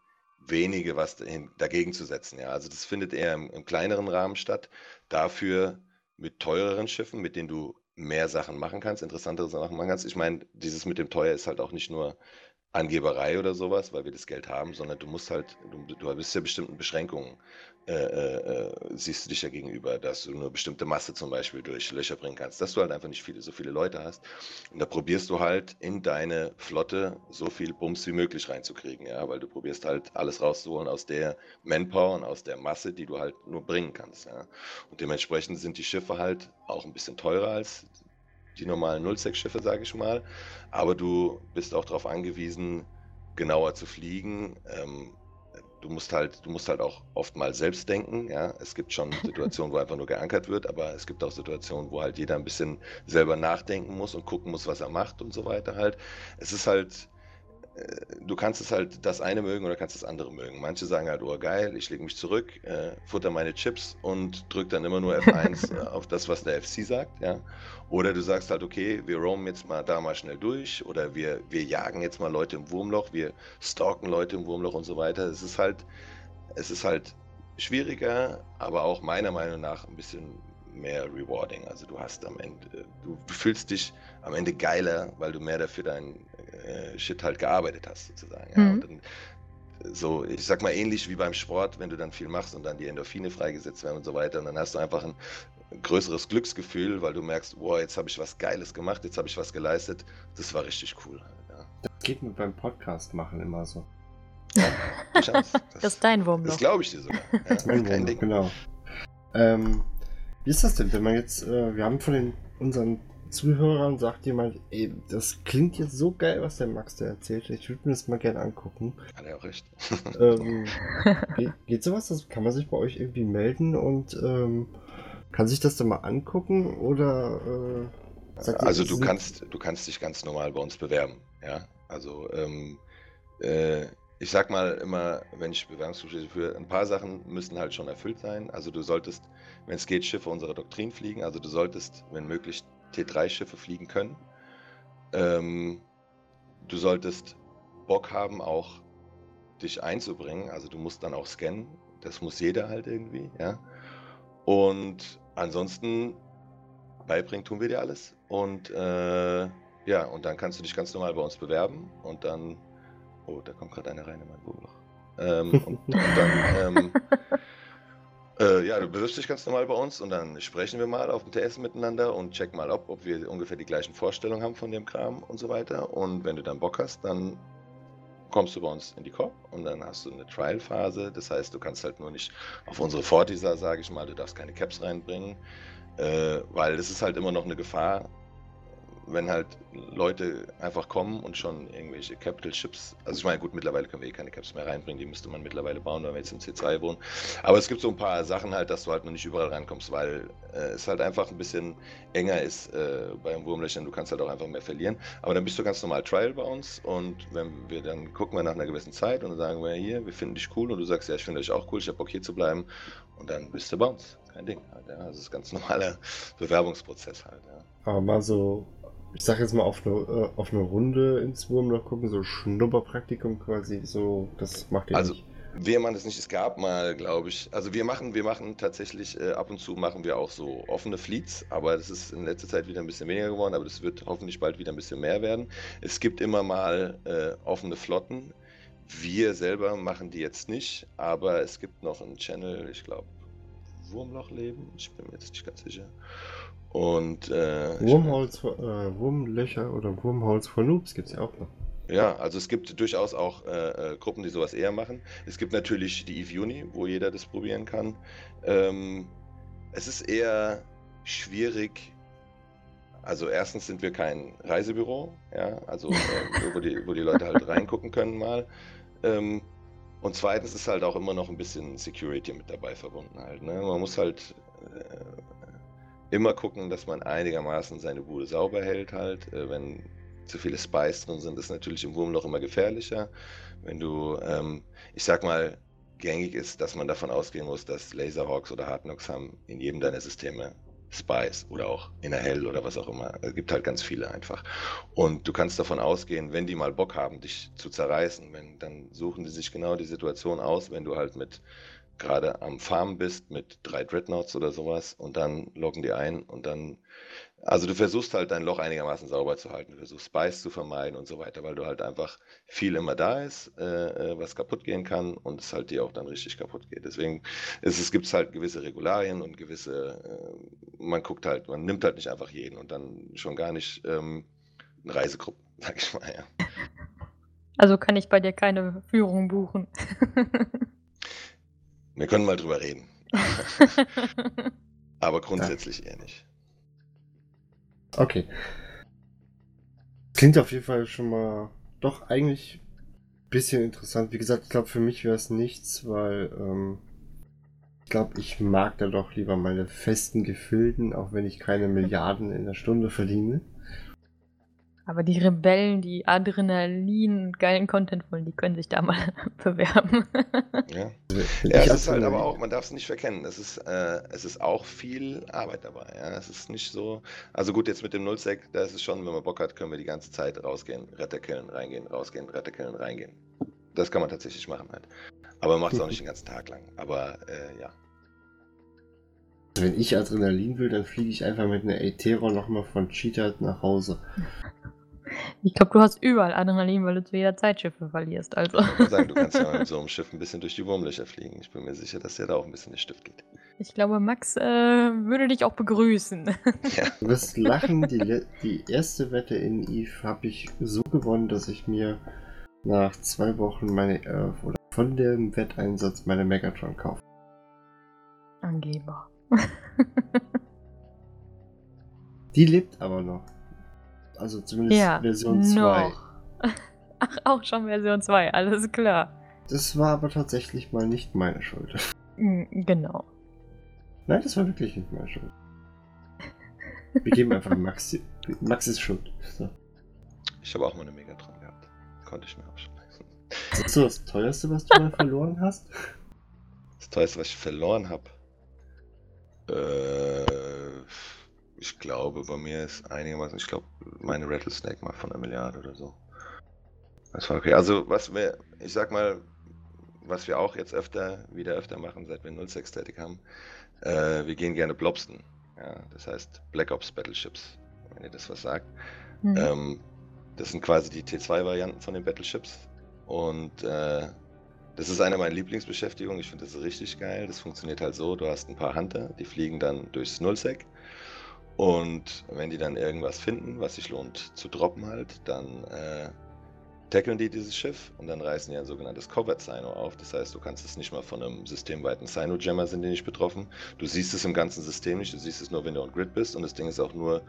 wenige was dagegen zu setzen. Ja. Also das findet eher im, im kleineren Rahmen statt. Dafür mit teureren Schiffen, mit denen du mehr Sachen machen kannst, interessantere Sachen machen kannst. Ich meine, dieses mit dem Teuer ist halt auch nicht nur Angeberei oder sowas, weil wir das Geld haben, sondern du musst halt, du, du bist ja bestimmten Beschränkungen, äh, äh, äh, siehst du dich ja gegenüber, dass du nur bestimmte Masse zum Beispiel durch Löcher bringen kannst, dass du halt einfach nicht viele, so viele Leute hast. Und da probierst du halt in deine Flotte so viel Bums wie möglich reinzukriegen, ja, weil du probierst halt alles rauszuholen aus der Manpower und aus der Masse, die du halt nur bringen kannst, ja. Und dementsprechend sind die Schiffe halt auch ein bisschen teurer als die normalen Nullsec-Schiffe, sage ich mal. Aber du bist auch darauf angewiesen, genauer zu fliegen. Ähm, du musst halt, du musst halt auch oft mal selbst denken. Ja, es gibt schon *laughs* Situationen, wo einfach nur geankert wird, aber es gibt auch Situationen, wo halt jeder ein bisschen selber nachdenken muss und gucken muss, was er macht und so weiter halt. Es ist halt du kannst es halt das eine mögen oder kannst das andere mögen. Manche sagen halt, oh geil, ich lege mich zurück, äh, futter meine Chips und drücke dann immer nur F1 *laughs* äh, auf das, was der FC sagt, ja. Oder du sagst halt, okay, wir roamen jetzt mal da mal schnell durch oder wir, wir jagen jetzt mal Leute im Wurmloch, wir stalken Leute im Wurmloch und so weiter. Es ist halt, es ist halt schwieriger, aber auch meiner Meinung nach ein bisschen mehr rewarding. Also du hast am Ende, du, du fühlst dich am Ende geiler, weil du mehr dafür dein äh, Shit halt gearbeitet hast, sozusagen. Ja. Mhm. Dann, so, ich sag mal ähnlich wie beim Sport, wenn du dann viel machst und dann die Endorphine freigesetzt werden und so weiter, und dann hast du einfach ein größeres Glücksgefühl, weil du merkst, wow, jetzt habe ich was Geiles gemacht, jetzt habe ich was geleistet. Das war richtig cool. Ja. Das geht mir beim Podcast machen immer so. Ja, das, *laughs* das, ist dein Wurmloch. Das glaube ich dir sogar. Ja, das ist mein Wurmloch, genau. Ähm, wie ist das denn, wenn man jetzt, äh, wir haben von den unseren Zuhörern sagt jemand, ey, das klingt jetzt so geil, was der Max da erzählt. Ich würde mir das mal gerne angucken. Hat er auch recht. *laughs* ähm, geht, geht, sowas? Das kann man sich bei euch irgendwie melden und ähm, kann sich das dann mal angucken oder äh, Also du kannst, du kannst dich ganz normal bei uns bewerben, ja. Also ähm, äh, ich sag mal immer, wenn ich Bewerbungsgespräche führe, ein paar Sachen müssen halt schon erfüllt sein. Also du solltest, wenn es geht, Schiffe unserer Doktrin fliegen. Also du solltest, wenn möglich, T3-Schiffe fliegen können. Ähm, du solltest Bock haben, auch dich einzubringen. Also du musst dann auch scannen. Das muss jeder halt irgendwie, ja. Und ansonsten beibringen tun wir dir alles. Und äh, ja, und dann kannst du dich ganz normal bei uns bewerben und dann Oh, da kommt gerade einer rein in mein Wohnloch. Ähm, und, und, dann, ähm, *laughs* äh, ja, du bewirbst dich ganz normal bei uns und dann sprechen wir mal auf dem TS miteinander und checken mal ab, ob wir ungefähr die gleichen Vorstellungen haben von dem Kram und so weiter. Und wenn du dann Bock hast, dann kommst du bei uns in die Cop und dann hast du eine Trial-Phase. Das heißt, du kannst halt nur nicht auf unsere Fortisa, sage ich mal, du darfst keine Caps reinbringen, äh, weil das ist halt immer noch eine Gefahr, wenn halt Leute einfach kommen und schon irgendwelche Capital Chips, also ich meine, gut, mittlerweile können wir eh keine Caps mehr reinbringen, die müsste man mittlerweile bauen, wenn wir jetzt im C2 wohnen. Aber es gibt so ein paar Sachen halt, dass du halt noch nicht überall reinkommst, weil äh, es halt einfach ein bisschen enger ist äh, beim Wurmlöchern, du kannst halt auch einfach mehr verlieren. Aber dann bist du ganz normal Trial bei uns und wenn wir dann gucken wir nach einer gewissen Zeit und dann sagen wir hier, wir finden dich cool und du sagst, ja, ich finde dich auch cool, ich habe Bock hier zu bleiben und dann bist du bei uns. Kein Ding. Halt, ja. Das ist ganz normaler Bewerbungsprozess halt. Ja. Aber mal so ich sag jetzt mal, auf eine, äh, auf eine Runde ins Wurmloch gucken, so Schnupperpraktikum quasi, so, das macht ihr also, nicht. Wir machen das nicht. Es gab mal, glaube ich, also wir machen, wir machen tatsächlich äh, ab und zu machen wir auch so offene Fleets, aber das ist in letzter Zeit wieder ein bisschen weniger geworden, aber das wird hoffentlich bald wieder ein bisschen mehr werden. Es gibt immer mal äh, offene Flotten. Wir selber machen die jetzt nicht, aber es gibt noch einen Channel, ich glaube, Wurmlochleben, ich bin mir jetzt nicht ganz sicher. Und äh, Wurmholz, äh, Wurmlöcher oder Wurmholz for Noobs gibt es ja auch noch. Ja, also es gibt durchaus auch äh, äh, Gruppen, die sowas eher machen. Es gibt natürlich die Eve Uni, wo jeder das probieren kann. Ähm, es ist eher schwierig. Also erstens sind wir kein Reisebüro, ja, also äh, wo, die, wo die Leute halt reingucken können mal. Ähm, und zweitens ist halt auch immer noch ein bisschen Security mit dabei verbunden halt. Ne? Man muss halt äh, immer gucken, dass man einigermaßen seine Bude sauber hält halt. Äh, wenn zu viele Spice drin sind, ist natürlich im Wurmloch immer gefährlicher. Wenn du, ähm, ich sag mal, gängig ist, dass man davon ausgehen muss, dass Laserhawks oder Hardknocks haben in jedem deiner Systeme Spice oder auch in der Hell oder was auch immer. Es gibt halt ganz viele einfach. Und du kannst davon ausgehen, wenn die mal Bock haben, dich zu zerreißen, wenn, dann suchen die sich genau die Situation aus, wenn du halt mit gerade am Farmen bist mit drei Dreadnoughts oder sowas und dann loggen die ein und dann, also du versuchst halt dein Loch einigermaßen sauber zu halten, du versuchst Spice zu vermeiden und so weiter, weil du halt einfach viel immer da ist, äh, äh, was kaputt gehen kann und es halt dir auch dann richtig kaputt geht. Deswegen ist es gibt halt gewisse Regularien und gewisse, äh, man guckt halt, man nimmt halt nicht einfach jeden und dann schon gar nicht ähm, eine Reisegruppe, *laughs* sag ich mal, ja. Also kann ich bei dir keine Führung buchen. *laughs* Wir können mal drüber reden. *laughs* Aber grundsätzlich eher nicht. Okay. Klingt auf jeden Fall schon mal doch eigentlich ein bisschen interessant. Wie gesagt, ich glaube, für mich wäre es nichts, weil ähm, ich glaube, ich mag da doch lieber meine festen Gefilden, auch wenn ich keine Milliarden in der Stunde verdiene. Aber die Rebellen, die Adrenalin und geilen Content wollen, die können sich da mal *laughs* bewerben. Ja, ja es ist halt aber auch, man darf es nicht verkennen, es ist, äh, es ist auch viel Arbeit dabei. Ja? Es ist nicht so, also gut, jetzt mit dem Nullsec, da ist es schon, wenn man Bock hat, können wir die ganze Zeit rausgehen, Retterkillen, reingehen, rausgehen, Retterkillen, reingehen. Das kann man tatsächlich machen halt. Aber man macht es auch nicht den ganzen Tag lang. Aber äh, ja. Wenn ich Adrenalin will, dann fliege ich einfach mit einer Aetero nochmal von Cheetah nach Hause. Ich glaube, du hast überall Adrenalin, weil du zu jeder Zeit Schiffe verlierst. Also. Ich sagen, du kannst ja *laughs* mit so einem Schiff ein bisschen durch die Wurmlöcher fliegen. Ich bin mir sicher, dass dir da auch ein bisschen der Stift geht. Ich glaube, Max äh, würde dich auch begrüßen. *laughs* Ja. Du wirst lachen, die, die erste Wette in Eve habe ich so gewonnen, dass ich mir nach zwei Wochen meine, äh, oder von dem Wetteinsatz meine Megatron kaufe. Angeber. die lebt aber noch. Also zumindest ja, Version 2. *laughs* Ach, auch schon Version 2, alles klar. Das war aber tatsächlich mal nicht meine Schuld. Mm, genau. Nein, das war wirklich nicht meine Schuld. Wir geben einfach *laughs* Max, Max ist schuld. So. Ich habe auch mal eine Megatron gehabt. Konnte ich mir auch schon leisten. Das ist so das teuerste, was du mal verloren hast? Das teuerste, was ich verloren habe? Äh ich glaube, bei mir ist einigermaßen, ich glaube, meine Rattlesnake mal von einer Milliarde oder so. Das war okay. Also, was wir, ich sag mal, was wir auch jetzt öfter, wieder öfter machen, seit wir 06 Static haben, äh, wir gehen gerne Blobsten. Ja, das heißt Black Ops Battleships, wenn ihr das was sagt. Mhm. Ähm, das sind quasi die T2-Varianten von den Battleships. Und äh, das ist eine meiner Lieblingsbeschäftigungen. Ich finde das richtig geil. Das funktioniert halt so: Du hast ein paar Hunter, die fliegen dann durchs Nullsec und wenn die dann irgendwas finden, was sich lohnt zu droppen halt, dann äh, tackeln die dieses Schiff und dann reißen die ein sogenanntes Covert Sino auf. Das heißt, du kannst es nicht mal von einem systemweiten Sino Jammer sind die nicht betroffen. Du siehst es im ganzen System nicht, du siehst es nur, wenn du on Grid bist und das Ding ist auch nur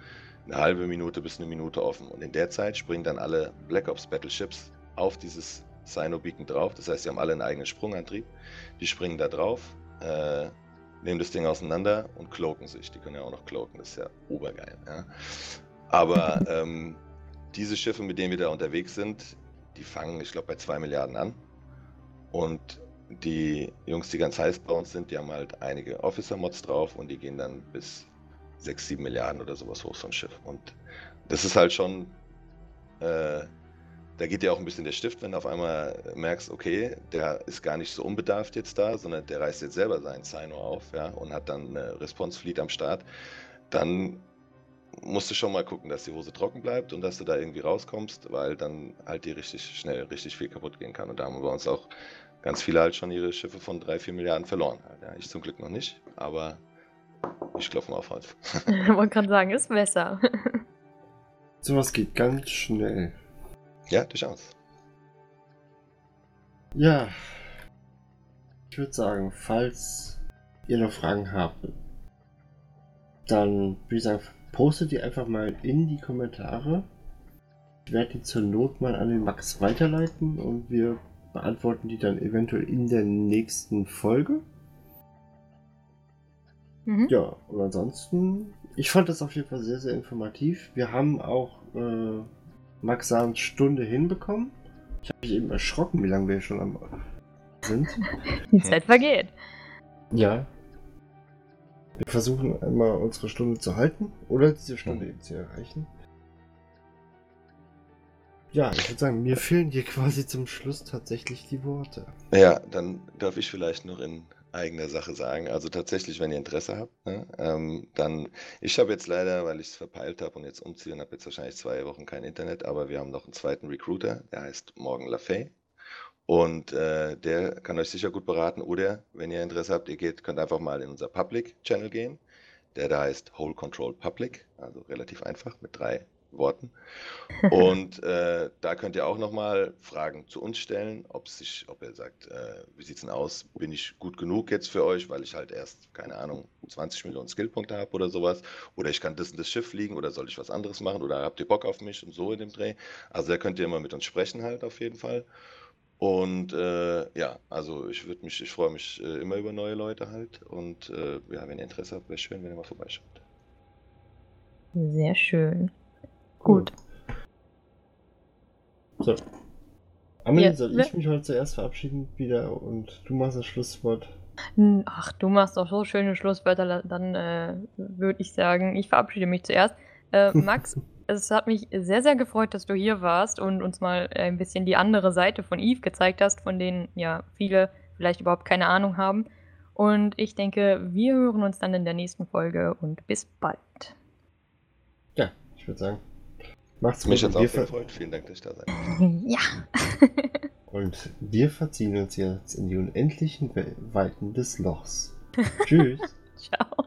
eine halbe Minute bis eine Minute offen. Und in der Zeit springen dann alle Black Ops Battleships auf dieses Sino Beacon drauf. Das heißt, sie haben alle einen eigenen Sprungantrieb. Die springen da drauf. Äh, nehmen das Ding auseinander und cloaken sich. Die können ja auch noch cloaken, das ist ja obergeil. Ja? Aber *laughs* ähm, diese Schiffe, mit denen wir da unterwegs sind, die fangen, ich glaube, bei 2 Milliarden an. Und die Jungs, die ganz heiß bei uns sind, die haben halt einige Officer-Mods drauf und die gehen dann bis 6, 7 Milliarden oder sowas hoch, so ein Schiff. Und das ist halt schon äh, da geht dir auch ein bisschen der Stift, wenn du auf einmal merkst, okay, der ist gar nicht so unbedarft jetzt da, sondern der reißt jetzt selber seinen Sino auf, ja, und hat dann eine Response Fleet am Start, dann musst du schon mal gucken, dass die Hose trocken bleibt und dass du da irgendwie rauskommst, weil dann halt die richtig schnell richtig viel kaputt gehen kann. Und da haben wir uns auch ganz viele halt schon ihre Schiffe von 3, 4 Milliarden verloren. Ja, ich zum Glück noch nicht, aber ich klopfe mal auf Holz. *laughs* Man kann sagen, ist besser. *laughs* Sowas geht ganz schnell. Ja, durchaus. Ja. Ich würde sagen, falls ihr noch Fragen habt, dann würde ich sagen, postet die einfach mal in die Kommentare. Ich werde die zur Not mal an den Max weiterleiten und wir beantworten die dann eventuell in der nächsten Folge. Mhm. Ja, und ansonsten, ich fand das auf jeden Fall sehr, sehr informativ. Wir haben auch äh, Max Sahns Stunde hinbekommen. Ich habe mich eben erschrocken, wie lange wir schon am sind. Die Zeit vergeht. Ja. Wir versuchen einmal unsere Stunde zu halten oder diese Stunde eben zu erreichen. Ja, ich würde sagen, mir fehlen dir quasi zum Schluss tatsächlich die Worte. Ja, dann darf ich vielleicht noch in eigener Sache sagen. Also tatsächlich, wenn ihr Interesse habt, ne, ähm, dann, ich habe jetzt leider, weil ich es verpeilt habe und jetzt umziehe und habe jetzt wahrscheinlich zwei Wochen kein Internet, aber wir haben noch einen zweiten Recruiter, der heißt Morgan LaFay. Und äh, der kann euch sicher gut beraten. Oder wenn ihr Interesse habt, ihr geht, könnt einfach mal in unser Public Channel gehen. Der da heißt Whole Control Public, also relativ einfach mit drei Worten. Und äh, da könnt ihr auch nochmal Fragen zu uns stellen, ob sich, ob ihr sagt, äh, wie sieht es denn aus? Bin ich gut genug jetzt für euch, weil ich halt erst, keine Ahnung, 20 Millionen Skillpunkte habe oder sowas? Oder ich kann das und das Schiff fliegen oder soll ich was anderes machen? Oder habt ihr Bock auf mich und so in dem Dreh? Also da könnt ihr immer mit uns sprechen halt auf jeden Fall. Und äh, ja, also ich würde mich, ich freue mich äh, immer über neue Leute halt. Und äh, ja, wenn ihr Interesse habt, wäre schön, wenn ihr mal vorbeischaut. Sehr schön. Gut. So. Amelie, Ja, soll ich mich heute zuerst verabschieden wieder und du machst das Schlusswort? N- Ach, du machst doch so schöne Schlusswörter, dann äh, würde ich sagen, ich verabschiede mich zuerst. Äh, *laughs* Max, es hat mich sehr, sehr gefreut, dass du hier warst und uns mal ein bisschen die andere Seite von Eve gezeigt hast, von denen ja viele vielleicht überhaupt keine Ahnung haben. Und ich denke, wir hören uns dann in der nächsten Folge und bis bald. Ja, ich würde sagen, macht's Mich gut. jetzt Und auch gefreut. Vielen Dank, dass ich da sein durfte. *laughs* ja. *laughs* und wir verziehen uns jetzt in die unendlichen We- Weiten des Lochs. *laughs* Tschüss. Ciao.